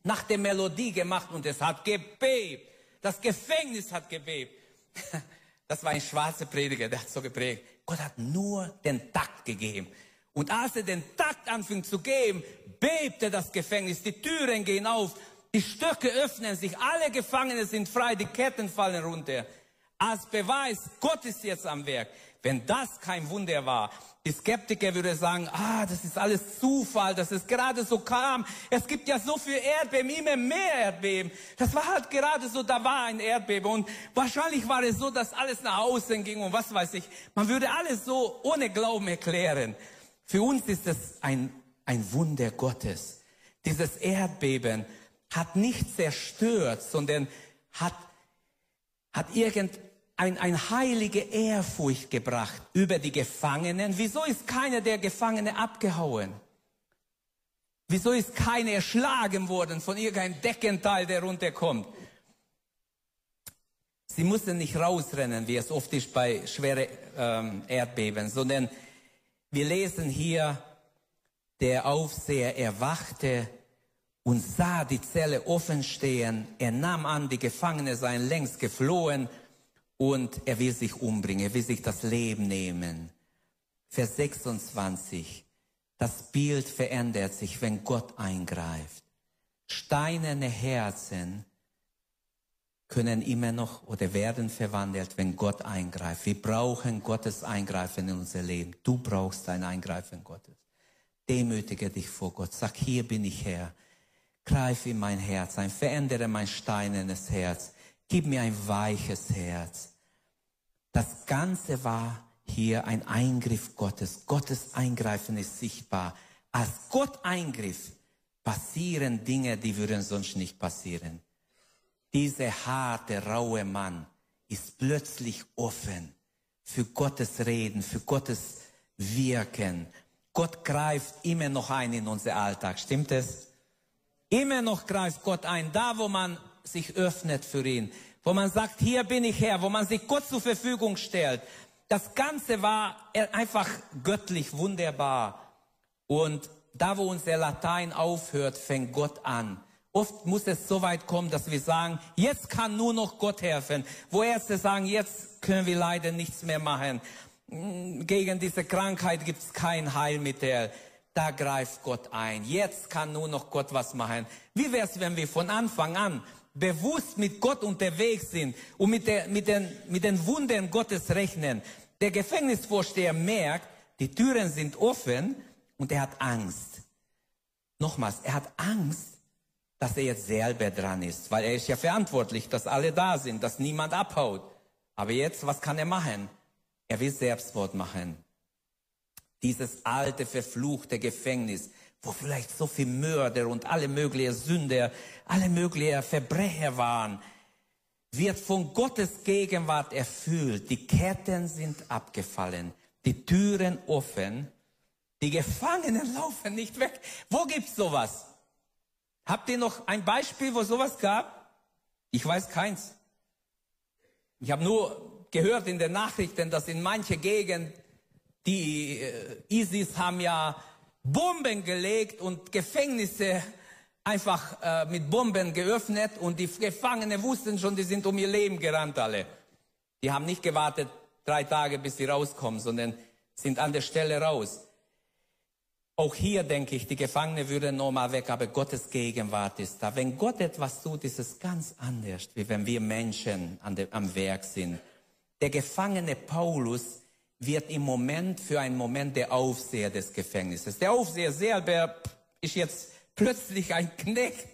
nach der Melodie gemacht und es hat gebebt. Das Gefängnis hat gebebt. Das war ein schwarzer Prediger, der hat so geprägt. Gott hat nur den Takt gegeben. Und als er den Takt anfing zu geben, bebte das Gefängnis. Die Türen gehen auf, die Stöcke öffnen sich, alle Gefangene sind frei, die Ketten fallen runter. Als Beweis, Gott ist jetzt am Werk. Wenn das kein Wunder war, die Skeptiker würde sagen, ah, das ist alles Zufall, dass es gerade so kam. Es gibt ja so viel Erdbeben, immer mehr Erdbeben. Das war halt gerade so, da war ein Erdbeben und wahrscheinlich war es so, dass alles nach außen ging und was weiß ich. Man würde alles so ohne Glauben erklären. Für uns ist es ein, ein Wunder Gottes. Dieses Erdbeben hat nicht zerstört, sondern hat, hat irgend ein, heilige Ehrfurcht gebracht über die Gefangenen. Wieso ist keiner der Gefangene abgehauen? Wieso ist keiner erschlagen worden von irgendeinem Deckenteil, der runterkommt? Sie mussten nicht rausrennen, wie es oft ist bei schweren ähm, Erdbeben, sondern wir lesen hier, der Aufseher erwachte und sah die Zelle offen stehen. Er nahm an, die Gefangene seien längst geflohen und er will sich umbringen, er will sich das Leben nehmen. Vers 26. Das Bild verändert sich, wenn Gott eingreift. Steinerne Herzen können immer noch oder werden verwandelt, wenn Gott eingreift. Wir brauchen Gottes Eingreifen in unser Leben. Du brauchst ein Eingreifen Gottes. Demütige dich vor Gott. Sag, hier bin ich Herr. Greif in mein Herz ein. Verändere mein steinernes Herz. Gib mir ein weiches Herz. Das Ganze war hier ein Eingriff Gottes. Gottes Eingreifen ist sichtbar. Als Gott eingriff, passieren Dinge, die würden sonst nicht passieren. Dieser harte, raue Mann ist plötzlich offen für Gottes Reden, für Gottes Wirken. Gott greift immer noch ein in unser Alltag. Stimmt es? Immer noch greift Gott ein, da wo man sich öffnet für ihn, wo man sagt, hier bin ich Herr, wo man sich Gott zur Verfügung stellt. Das Ganze war einfach göttlich wunderbar. Und da, wo unser Latein aufhört, fängt Gott an. Oft muss es so weit kommen, dass wir sagen, jetzt kann nur noch Gott helfen. Wo Ärzte sagen, jetzt können wir leider nichts mehr machen. Gegen diese Krankheit gibt es kein Heilmittel. da greift Gott ein. Jetzt kann nur noch Gott was machen. Wie wäre es, wenn wir von Anfang an bewusst mit Gott unterwegs sind und mit, der, mit, den, mit den Wundern Gottes rechnen? Der Gefängnisvorsteher merkt, die Türen sind offen und er hat Angst. Nochmals, er hat Angst, dass er jetzt selber dran ist, weil er ist ja verantwortlich, dass alle da sind, dass niemand abhaut. Aber jetzt, was kann er machen? Er will Selbstmord machen dieses alte, verfluchte Gefängnis, wo vielleicht so viel Mörder und alle möglichen Sünder, alle möglichen Verbrecher waren, wird von Gottes Gegenwart erfüllt. Die Ketten sind abgefallen, die Türen offen, die Gefangenen laufen nicht weg. Wo gibt's sowas? Habt ihr noch ein Beispiel, wo sowas gab? Ich weiß keins. Ich habe nur gehört in den Nachrichten, dass in manche Gegend die äh, ISIS haben ja Bomben gelegt und Gefängnisse einfach äh, mit Bomben geöffnet und die Gefangenen wussten schon, die sind um ihr Leben gerannt alle. Die haben nicht gewartet drei Tage, bis sie rauskommen, sondern sind an der Stelle raus. Auch hier denke ich, die Gefangenen würden normal weg, aber Gottes Gegenwart ist da. Wenn Gott etwas tut, ist es ganz anders, wie wenn wir Menschen der, am Werk sind. Der Gefangene Paulus wird im Moment für einen Moment der Aufseher des Gefängnisses. Der Aufseher selber ist jetzt plötzlich ein Knecht.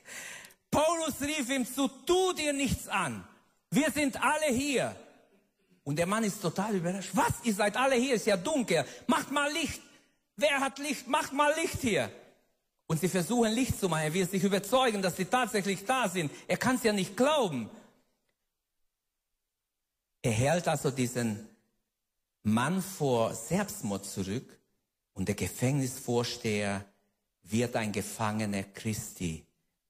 Paulus rief ihm zu, tu dir nichts an. Wir sind alle hier. Und der Mann ist total überrascht. Was? Ihr seid alle hier? Ist ja dunkel. Macht mal Licht. Wer hat Licht? Macht mal Licht hier. Und sie versuchen Licht zu machen. Er will sich überzeugen, dass sie tatsächlich da sind. Er kann es ja nicht glauben. Er hält also diesen Mann vor Selbstmord zurück und der Gefängnisvorsteher wird ein Gefangener Christi,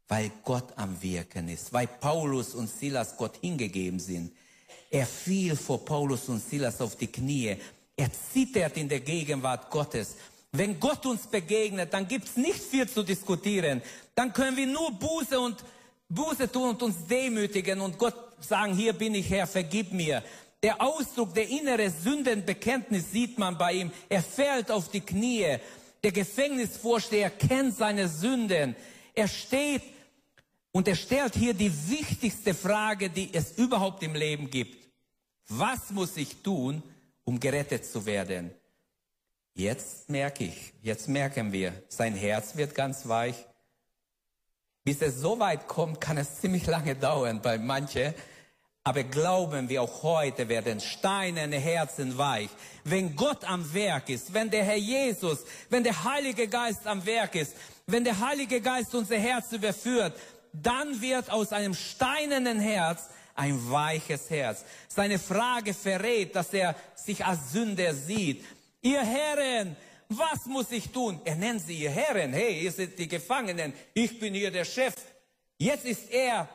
weil Gott am Wirken ist, weil Paulus und Silas Gott hingegeben sind. Er fiel vor Paulus und Silas auf die Knie. Er zittert in der Gegenwart Gottes. Wenn Gott uns begegnet, dann gibt's nicht viel zu diskutieren. Dann können wir nur Buße und Buße tun und uns demütigen und Gott sagen, hier bin ich Herr, vergib mir. Der Ausdruck, der innere Sündenbekenntnis sieht man bei ihm. Er fällt auf die Knie. Der Gefängnisvorsteher kennt seine Sünden. Er steht und er stellt hier die wichtigste Frage, die es überhaupt im Leben gibt. Was muss ich tun, um gerettet zu werden? Jetzt merke ich, jetzt merken wir, sein Herz wird ganz weich. Bis es so weit kommt, kann es ziemlich lange dauern bei manchen. Aber glauben wir auch heute werden steinerne Herzen weich. Wenn Gott am Werk ist, wenn der Herr Jesus, wenn der Heilige Geist am Werk ist, wenn der Heilige Geist unser Herz überführt, dann wird aus einem steinernen Herz ein weiches Herz. Seine Frage verrät, dass er sich als Sünder sieht. Ihr Herren, was muss ich tun? Er nennt sie ihr Herren. Hey, ihr seid die Gefangenen. Ich bin hier der Chef. Jetzt ist er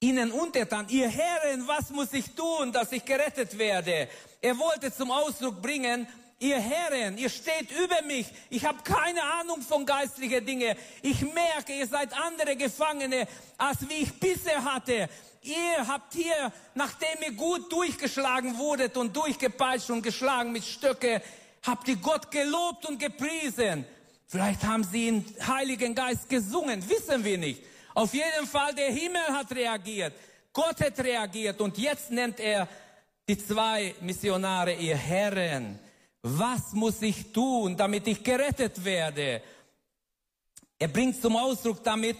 ihnen untertan, ihr Herren, was muss ich tun, dass ich gerettet werde? Er wollte zum Ausdruck bringen, ihr Herren, ihr steht über mich, ich habe keine Ahnung von geistlichen Dingen, ich merke, ihr seid andere Gefangene, als wie ich bisher hatte. Ihr habt hier, nachdem ihr gut durchgeschlagen wurdet und durchgepeitscht und geschlagen mit Stöcke, habt ihr Gott gelobt und gepriesen. Vielleicht haben sie den Heiligen Geist gesungen, wissen wir nicht. Auf jeden Fall, der Himmel hat reagiert. Gott hat reagiert. Und jetzt nennt er die zwei Missionare ihr Herren. Was muss ich tun, damit ich gerettet werde? Er bringt zum Ausdruck damit,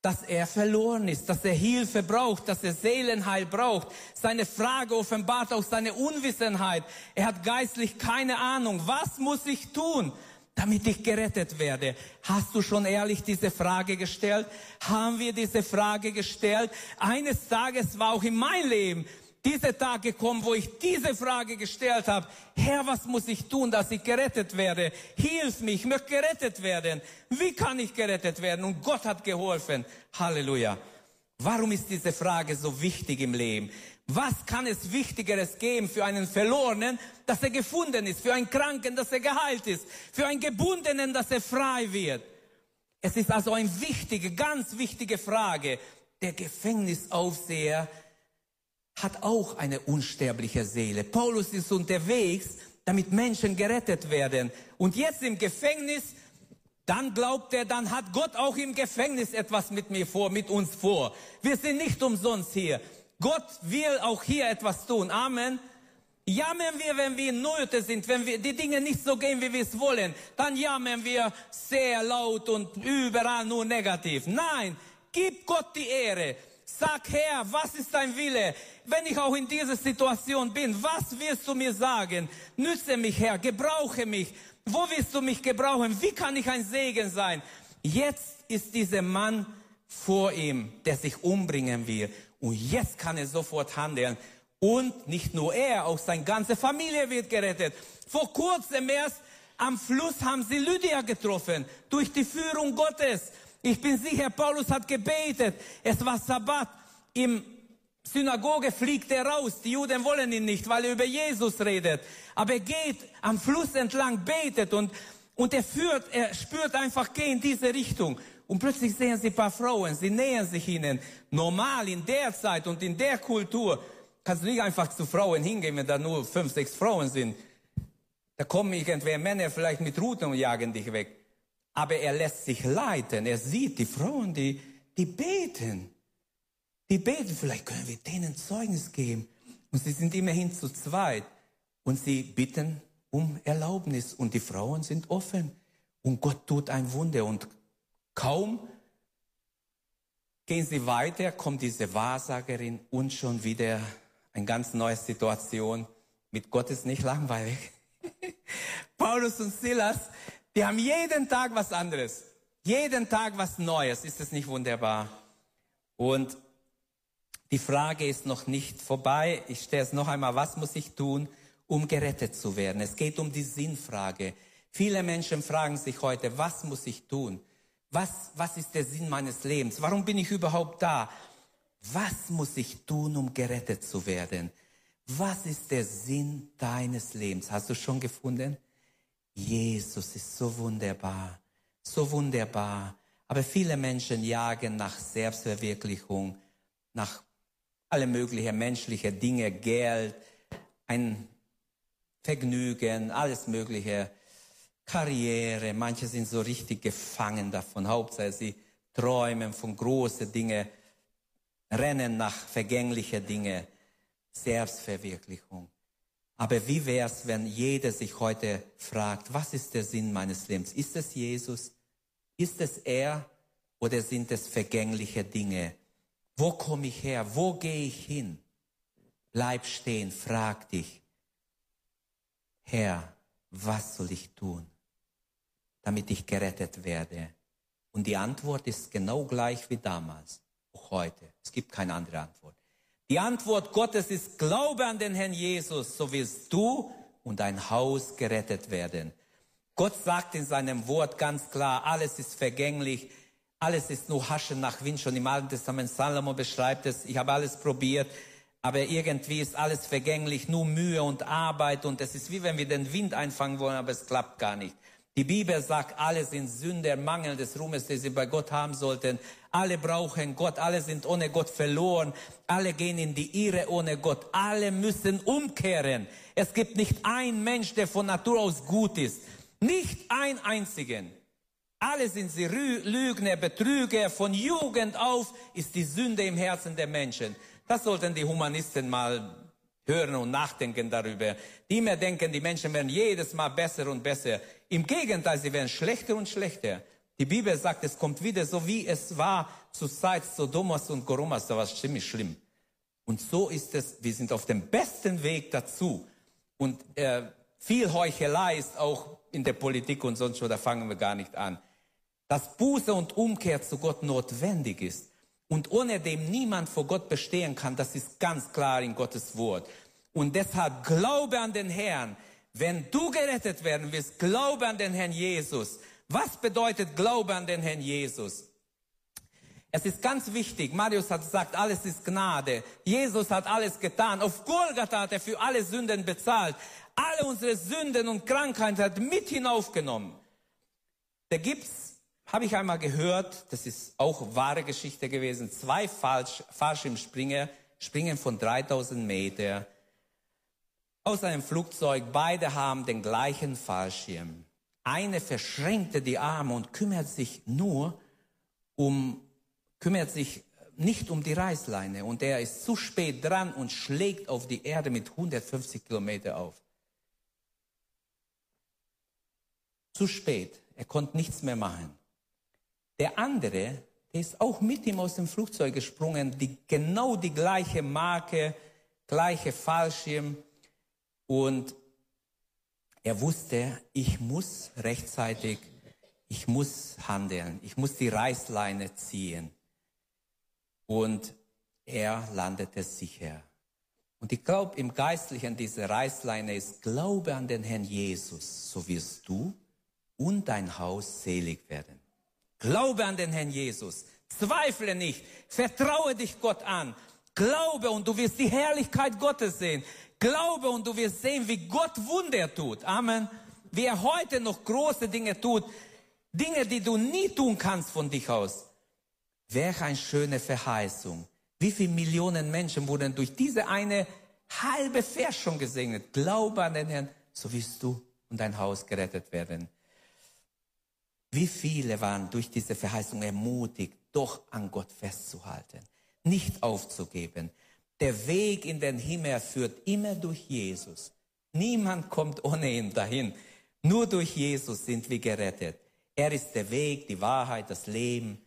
dass er verloren ist, dass er Hilfe braucht, dass er Seelenheil braucht. Seine Frage offenbart auch seine Unwissenheit. Er hat geistlich keine Ahnung. Was muss ich tun? damit ich gerettet werde. Hast du schon ehrlich diese Frage gestellt? Haben wir diese Frage gestellt? Eines Tages war auch in mein Leben dieser Tag gekommen, wo ich diese Frage gestellt habe. Herr, was muss ich tun, dass ich gerettet werde? Hilf mich, ich möchte gerettet werden. Wie kann ich gerettet werden? Und Gott hat geholfen. Halleluja. Warum ist diese Frage so wichtig im Leben? Was kann es Wichtigeres geben für einen Verlorenen, dass er gefunden ist, für einen Kranken, dass er geheilt ist, für einen Gebundenen, dass er frei wird? Es ist also eine wichtige, ganz wichtige Frage. Der Gefängnisaufseher hat auch eine unsterbliche Seele. Paulus ist unterwegs damit Menschen gerettet werden. Und jetzt im Gefängnis, dann glaubt er, dann hat Gott auch im Gefängnis etwas mit mir vor, mit uns vor. Wir sind nicht umsonst hier. Gott will auch hier etwas tun. Amen. Jammern wir, wenn wir in Nöte sind, wenn wir die Dinge nicht so gehen, wie wir es wollen, dann jammern wir sehr laut und überall nur negativ. Nein, gib Gott die Ehre. Sag Herr, was ist dein Wille? Wenn ich auch in dieser Situation bin, was wirst du mir sagen? Nütze mich, Herr, gebrauche mich. Wo wirst du mich gebrauchen? Wie kann ich ein Segen sein? Jetzt ist dieser Mann vor ihm, der sich umbringen will. Und jetzt kann er sofort handeln. Und nicht nur er, auch seine ganze Familie wird gerettet. Vor kurzem erst am Fluss haben sie Lydia getroffen, durch die Führung Gottes. Ich bin sicher, Paulus hat gebetet. Es war Sabbat. Im Synagoge fliegt er raus. Die Juden wollen ihn nicht, weil er über Jesus redet. Aber er geht am Fluss entlang, betet und, und er führt, er spürt einfach, geh in diese Richtung. Und plötzlich sehen sie paar Frauen, sie nähern sich ihnen. Normal in der Zeit und in der Kultur kannst du nicht einfach zu Frauen hingehen, wenn da nur fünf, sechs Frauen sind. Da kommen irgendwer Männer vielleicht mit Ruten und jagen dich weg. Aber er lässt sich leiten. Er sieht die Frauen, die, die beten. Die beten, vielleicht können wir denen Zeugnis geben. Und sie sind immerhin zu zweit. Und sie bitten um Erlaubnis. Und die Frauen sind offen. Und Gott tut ein Wunder. Und kaum gehen sie weiter, kommt diese Wahrsagerin und schon wieder eine ganz neue Situation. Mit Gott ist nicht langweilig. Paulus und Silas, die haben jeden Tag was anderes. Jeden Tag was Neues. Ist das nicht wunderbar? Und die Frage ist noch nicht vorbei. Ich stelle es noch einmal. Was muss ich tun, um gerettet zu werden? Es geht um die Sinnfrage. Viele Menschen fragen sich heute, was muss ich tun? Was, was ist der Sinn meines Lebens? Warum bin ich überhaupt da? Was muss ich tun, um gerettet zu werden? Was ist der Sinn deines Lebens? Hast du schon gefunden? Jesus ist so wunderbar, so wunderbar. Aber viele Menschen jagen nach Selbstverwirklichung, nach alle möglichen menschlichen Dinge, Geld, ein Vergnügen, alles mögliche, Karriere. Manche sind so richtig gefangen davon. Hauptsache sie träumen von großen Dingen rennen nach vergänglichen Dingen, Selbstverwirklichung. Aber wie wär's, wenn jeder sich heute fragt, was ist der Sinn meines Lebens? Ist es Jesus? Ist es er? Oder sind es vergängliche Dinge? Wo komme ich her? Wo gehe ich hin? Bleib stehen, frag dich, Herr, was soll ich tun, damit ich gerettet werde? Und die Antwort ist genau gleich wie damals auch heute. Es gibt keine andere Antwort. Die Antwort Gottes ist Glaube an den Herrn Jesus, so wirst du und dein Haus gerettet werden. Gott sagt in seinem Wort ganz klar, alles ist vergänglich, alles ist nur Haschen nach Wind. Schon im Alten Testament Salomo beschreibt es, ich habe alles probiert, aber irgendwie ist alles vergänglich, nur Mühe und Arbeit und es ist wie wenn wir den Wind einfangen wollen, aber es klappt gar nicht. Die Bibel sagt, alle sind Sünder, Mangel des Ruhmes, den sie bei Gott haben sollten. Alle brauchen Gott, alle sind ohne Gott verloren. Alle gehen in die Irre ohne Gott. Alle müssen umkehren. Es gibt nicht ein Mensch, der von Natur aus gut ist. Nicht ein einzigen. Alle sind sie Lügner, Betrüger. Von Jugend auf ist die Sünde im Herzen der Menschen. Das sollten die Humanisten mal hören und nachdenken darüber. Die immer denken, die Menschen werden jedes Mal besser und besser. Im Gegenteil, sie werden schlechter und schlechter. Die Bibel sagt, es kommt wieder so, wie es war zur Zeit Sodomas und Goromas. Da war es ziemlich schlimm. Und so ist es, wir sind auf dem besten Weg dazu. Und äh, viel Heuchelei ist auch in der Politik und sonst wo, da fangen wir gar nicht an. Dass Buße und Umkehr zu Gott notwendig ist. Und ohne dem niemand vor Gott bestehen kann, das ist ganz klar in Gottes Wort. Und deshalb glaube an den Herrn. Wenn du gerettet werden wirst, glaube an den Herrn Jesus. Was bedeutet Glaube an den Herrn Jesus? Es ist ganz wichtig, Marius hat gesagt, alles ist Gnade. Jesus hat alles getan. Auf Golgatha hat er für alle Sünden bezahlt. Alle unsere Sünden und Krankheiten hat mit hinaufgenommen. Da gibt's habe ich einmal gehört, das ist auch wahre Geschichte gewesen, zwei Fallschirmspringer springen von 3000 Meter aus einem Flugzeug. Beide haben den gleichen Fallschirm. Eine verschränkte die Arme und kümmert sich nur um, kümmert sich nicht um die Reißleine. Und er ist zu spät dran und schlägt auf die Erde mit 150 Kilometer auf. Zu spät. Er konnte nichts mehr machen. Der andere, der ist auch mit ihm aus dem Flugzeug gesprungen, die, genau die gleiche Marke, gleiche Fallschirm. Und er wusste, ich muss rechtzeitig, ich muss handeln, ich muss die Reißleine ziehen. Und er landete sicher. Und ich glaube, im Geistlichen diese Reißleine ist, glaube an den Herrn Jesus, so wirst du und dein Haus selig werden. Glaube an den Herrn Jesus. Zweifle nicht. Vertraue dich Gott an. Glaube und du wirst die Herrlichkeit Gottes sehen. Glaube und du wirst sehen, wie Gott Wunder tut. Amen. Wie er heute noch große Dinge tut. Dinge, die du nie tun kannst von dich aus. Welch eine schöne Verheißung. Wie viele Millionen Menschen wurden durch diese eine halbe Vers schon gesegnet. Glaube an den Herrn, so wirst du und dein Haus gerettet werden. Wie viele waren durch diese Verheißung ermutigt, doch an Gott festzuhalten, nicht aufzugeben. Der Weg in den Himmel führt immer durch Jesus. Niemand kommt ohne ihn dahin. Nur durch Jesus sind wir gerettet. Er ist der Weg, die Wahrheit, das Leben.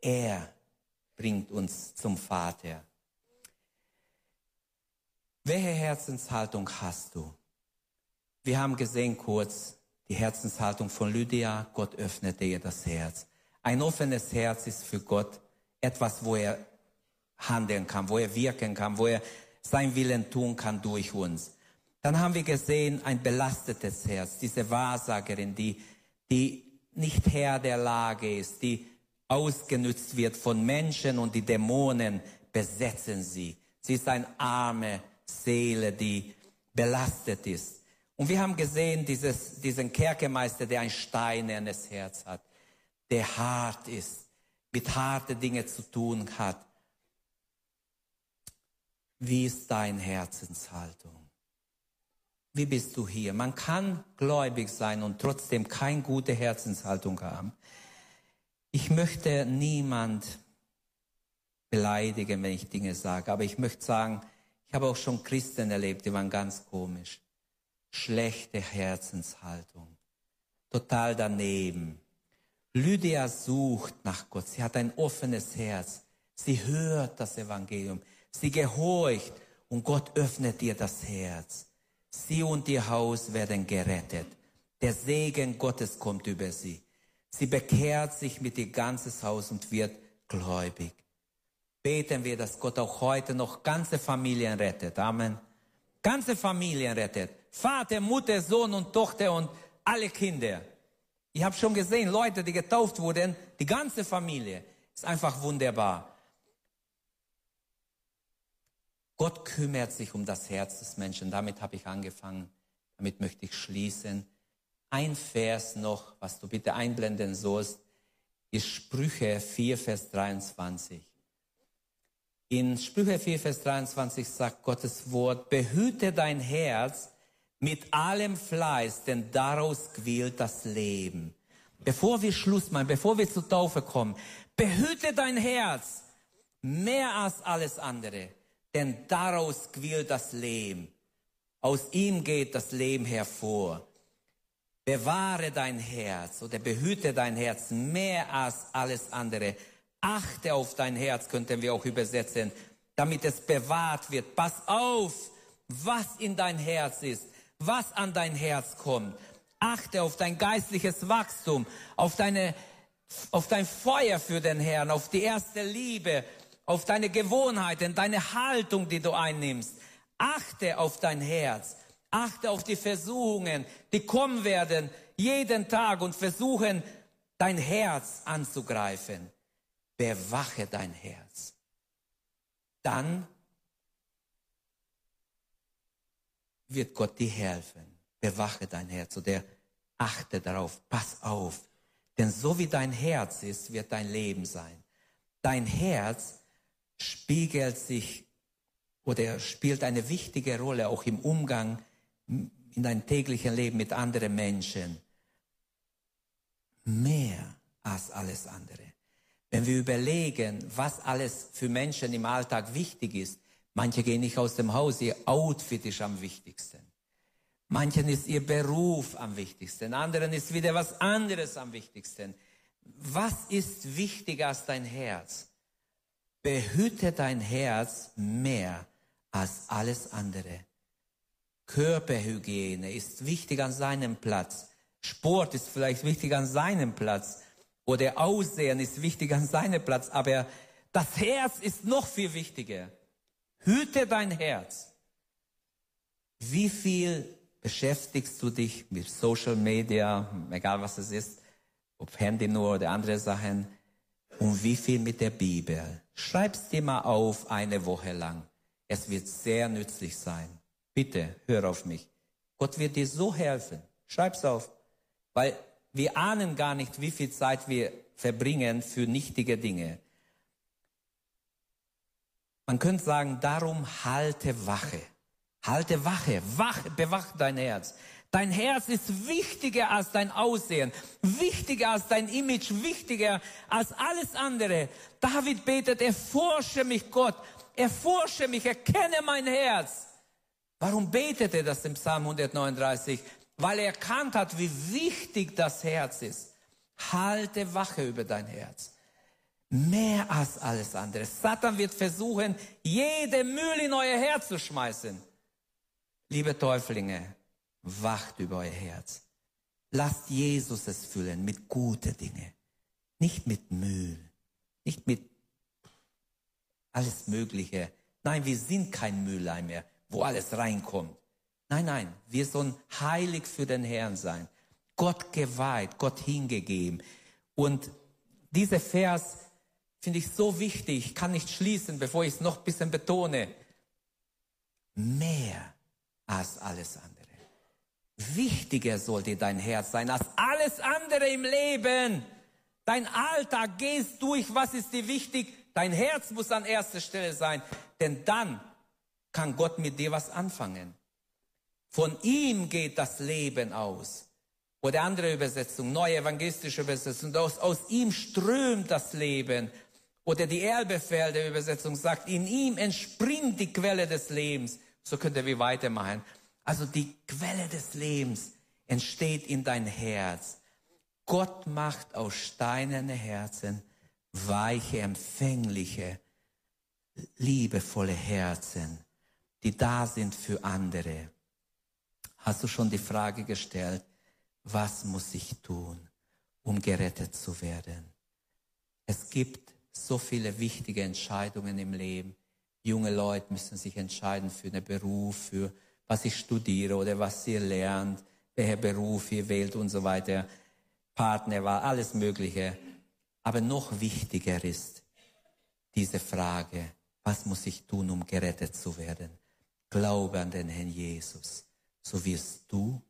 Er bringt uns zum Vater. Welche Herzenshaltung hast du? Wir haben gesehen kurz, die Herzenshaltung von Lydia, Gott öffnete ihr das Herz. Ein offenes Herz ist für Gott etwas, wo er handeln kann, wo er wirken kann, wo er sein Willen tun kann durch uns. Dann haben wir gesehen, ein belastetes Herz, diese Wahrsagerin, die, die nicht Herr der Lage ist, die ausgenützt wird von Menschen und die Dämonen besetzen sie. Sie ist eine arme Seele, die belastet ist. Und wir haben gesehen, dieses, diesen Kerkermeister, der ein steinernes Herz hat, der hart ist, mit harten Dingen zu tun hat. Wie ist deine Herzenshaltung? Wie bist du hier? Man kann gläubig sein und trotzdem keine gute Herzenshaltung haben. Ich möchte niemand beleidigen, wenn ich Dinge sage, aber ich möchte sagen, ich habe auch schon Christen erlebt, die waren ganz komisch schlechte Herzenshaltung. Total daneben. Lydia sucht nach Gott. Sie hat ein offenes Herz. Sie hört das Evangelium. Sie gehorcht und Gott öffnet ihr das Herz. Sie und ihr Haus werden gerettet. Der Segen Gottes kommt über sie. Sie bekehrt sich mit ihr ganzes Haus und wird gläubig. Beten wir, dass Gott auch heute noch ganze Familien rettet. Amen. Ganze Familien rettet. Vater, Mutter, Sohn und Tochter und alle Kinder. Ich habe schon gesehen, Leute, die getauft wurden, die ganze Familie. Ist einfach wunderbar. Gott kümmert sich um das Herz des Menschen. Damit habe ich angefangen. Damit möchte ich schließen. Ein Vers noch, was du bitte einblenden sollst, ist Sprüche 4, Vers 23. In Sprüche 4, Vers 23 sagt Gottes Wort, behüte dein Herz mit allem Fleiß, denn daraus quillt das Leben. Bevor wir Schluss machen, bevor wir zur Taufe kommen, behüte dein Herz mehr als alles andere, denn daraus quillt das Leben. Aus ihm geht das Leben hervor. Bewahre dein Herz oder behüte dein Herz mehr als alles andere, Achte auf dein Herz, könnten wir auch übersetzen, damit es bewahrt wird. Pass auf, was in dein Herz ist, was an dein Herz kommt. Achte auf dein geistliches Wachstum, auf deine, auf dein Feuer für den Herrn, auf die erste Liebe, auf deine Gewohnheiten, deine Haltung, die du einnimmst. Achte auf dein Herz. Achte auf die Versuchungen, die kommen werden jeden Tag und versuchen, dein Herz anzugreifen bewache dein Herz. Dann wird Gott dir helfen. Bewache dein Herz oder achte darauf, pass auf. Denn so wie dein Herz ist, wird dein Leben sein. Dein Herz spiegelt sich oder spielt eine wichtige Rolle auch im Umgang in deinem täglichen Leben mit anderen Menschen. Mehr als alles andere. Wenn wir überlegen, was alles für Menschen im Alltag wichtig ist, manche gehen nicht aus dem Haus, ihr Outfit ist am wichtigsten. Manchen ist ihr Beruf am wichtigsten, anderen ist wieder was anderes am wichtigsten. Was ist wichtiger als dein Herz? Behüte dein Herz mehr als alles andere. Körperhygiene ist wichtig an seinem Platz. Sport ist vielleicht wichtig an seinem Platz. Oder Aussehen ist wichtig an seinem Platz. Aber das Herz ist noch viel wichtiger. Hüte dein Herz. Wie viel beschäftigst du dich mit Social Media, egal was es ist, ob Handy nur oder andere Sachen, und wie viel mit der Bibel? Schreib's dir mal auf eine Woche lang. Es wird sehr nützlich sein. Bitte, hör auf mich. Gott wird dir so helfen. Schreib's auf. Weil wir ahnen gar nicht, wie viel Zeit wir verbringen für nichtige Dinge. Man könnte sagen, darum halte Wache. Halte Wache, wach, bewach dein Herz. Dein Herz ist wichtiger als dein Aussehen, wichtiger als dein Image, wichtiger als alles andere. David betet, erforsche mich Gott, erforsche mich, erkenne mein Herz. Warum betet er das im Psalm 139? Weil er erkannt hat, wie wichtig das Herz ist. Halte Wache über dein Herz. Mehr als alles andere. Satan wird versuchen, jede Mühle in euer Herz zu schmeißen. Liebe Täuflinge, wacht über euer Herz. Lasst Jesus es füllen mit guten Dingen. Nicht mit Müll. Nicht mit alles Mögliche. Nein, wir sind kein Müllein mehr, wo alles reinkommt. Nein, nein, wir sollen heilig für den Herrn sein. Gott geweiht, Gott hingegeben. Und dieser Vers finde ich so wichtig, ich kann nicht schließen, bevor ich es noch ein bisschen betone. Mehr als alles andere. Wichtiger sollte dein Herz sein als alles andere im Leben. Dein Alltag gehst durch, was ist dir wichtig? Dein Herz muss an erster Stelle sein, denn dann kann Gott mit dir was anfangen. Von ihm geht das Leben aus. Oder andere Übersetzung, neue evangelistische Übersetzung, aus, aus ihm strömt das Leben. Oder die Elbefelder Übersetzung sagt, in ihm entspringt die Quelle des Lebens. So könnte wir weitermachen. Also die Quelle des Lebens entsteht in dein Herz. Gott macht aus steinernen Herzen weiche, empfängliche, liebevolle Herzen, die da sind für andere. Hast du schon die Frage gestellt, was muss ich tun, um gerettet zu werden? Es gibt so viele wichtige Entscheidungen im Leben. Junge Leute müssen sich entscheiden für einen Beruf, für was ich studiere oder was ihr lernt, welcher Beruf ihr wählt und so weiter. Partner war alles Mögliche. Aber noch wichtiger ist diese Frage, was muss ich tun, um gerettet zu werden? Glaube an den Herrn Jesus, so wirst du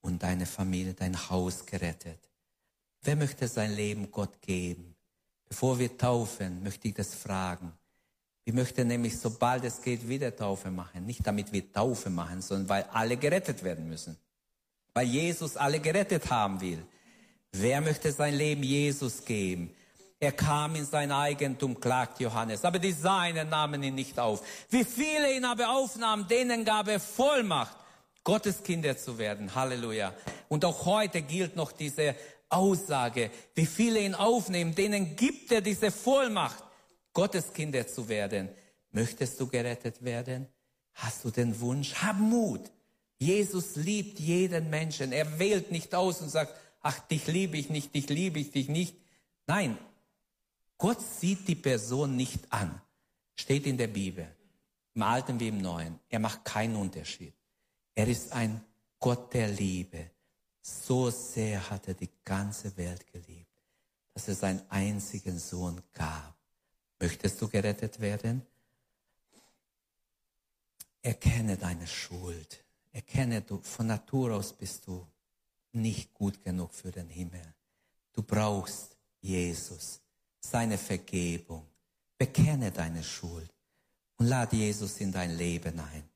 und deine Familie, dein Haus gerettet. Wer möchte sein Leben Gott geben? Bevor wir taufen, möchte ich das fragen. Wir möchten nämlich, sobald es geht, wieder Taufe machen. Nicht damit wir Taufe machen, sondern weil alle gerettet werden müssen. Weil Jesus alle gerettet haben will. Wer möchte sein Leben Jesus geben? Er kam in sein Eigentum, klagt Johannes, aber die Seinen nahmen ihn nicht auf. Wie viele ihn aber aufnahmen, denen gab er Vollmacht, Gottes Kinder zu werden. Halleluja. Und auch heute gilt noch diese Aussage, wie viele ihn aufnehmen, denen gibt er diese Vollmacht. Gottes Kinder zu werden. Möchtest du gerettet werden? Hast du den Wunsch? Hab Mut. Jesus liebt jeden Menschen. Er wählt nicht aus und sagt, ach, dich liebe ich nicht, dich liebe ich dich nicht. Nein, Gott sieht die Person nicht an. Steht in der Bibel, im Alten wie im Neuen. Er macht keinen Unterschied. Er ist ein Gott der Liebe. So sehr hat er die ganze Welt geliebt, dass er seinen einzigen Sohn gab Möchtest du gerettet werden? Erkenne deine Schuld. Erkenne du, von Natur aus bist du nicht gut genug für den Himmel. Du brauchst Jesus, seine Vergebung. Bekenne deine Schuld und lade Jesus in dein Leben ein.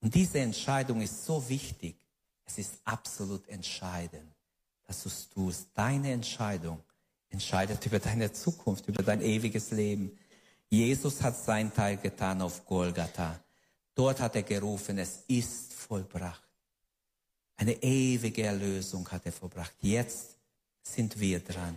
Und diese Entscheidung ist so wichtig. Es ist absolut entscheidend, dass du es tust. Deine Entscheidung entscheidet über deine Zukunft, über dein ewiges Leben. Jesus hat sein Teil getan auf Golgatha. Dort hat er gerufen, es ist vollbracht. Eine ewige Erlösung hat er vollbracht. Jetzt sind wir dran.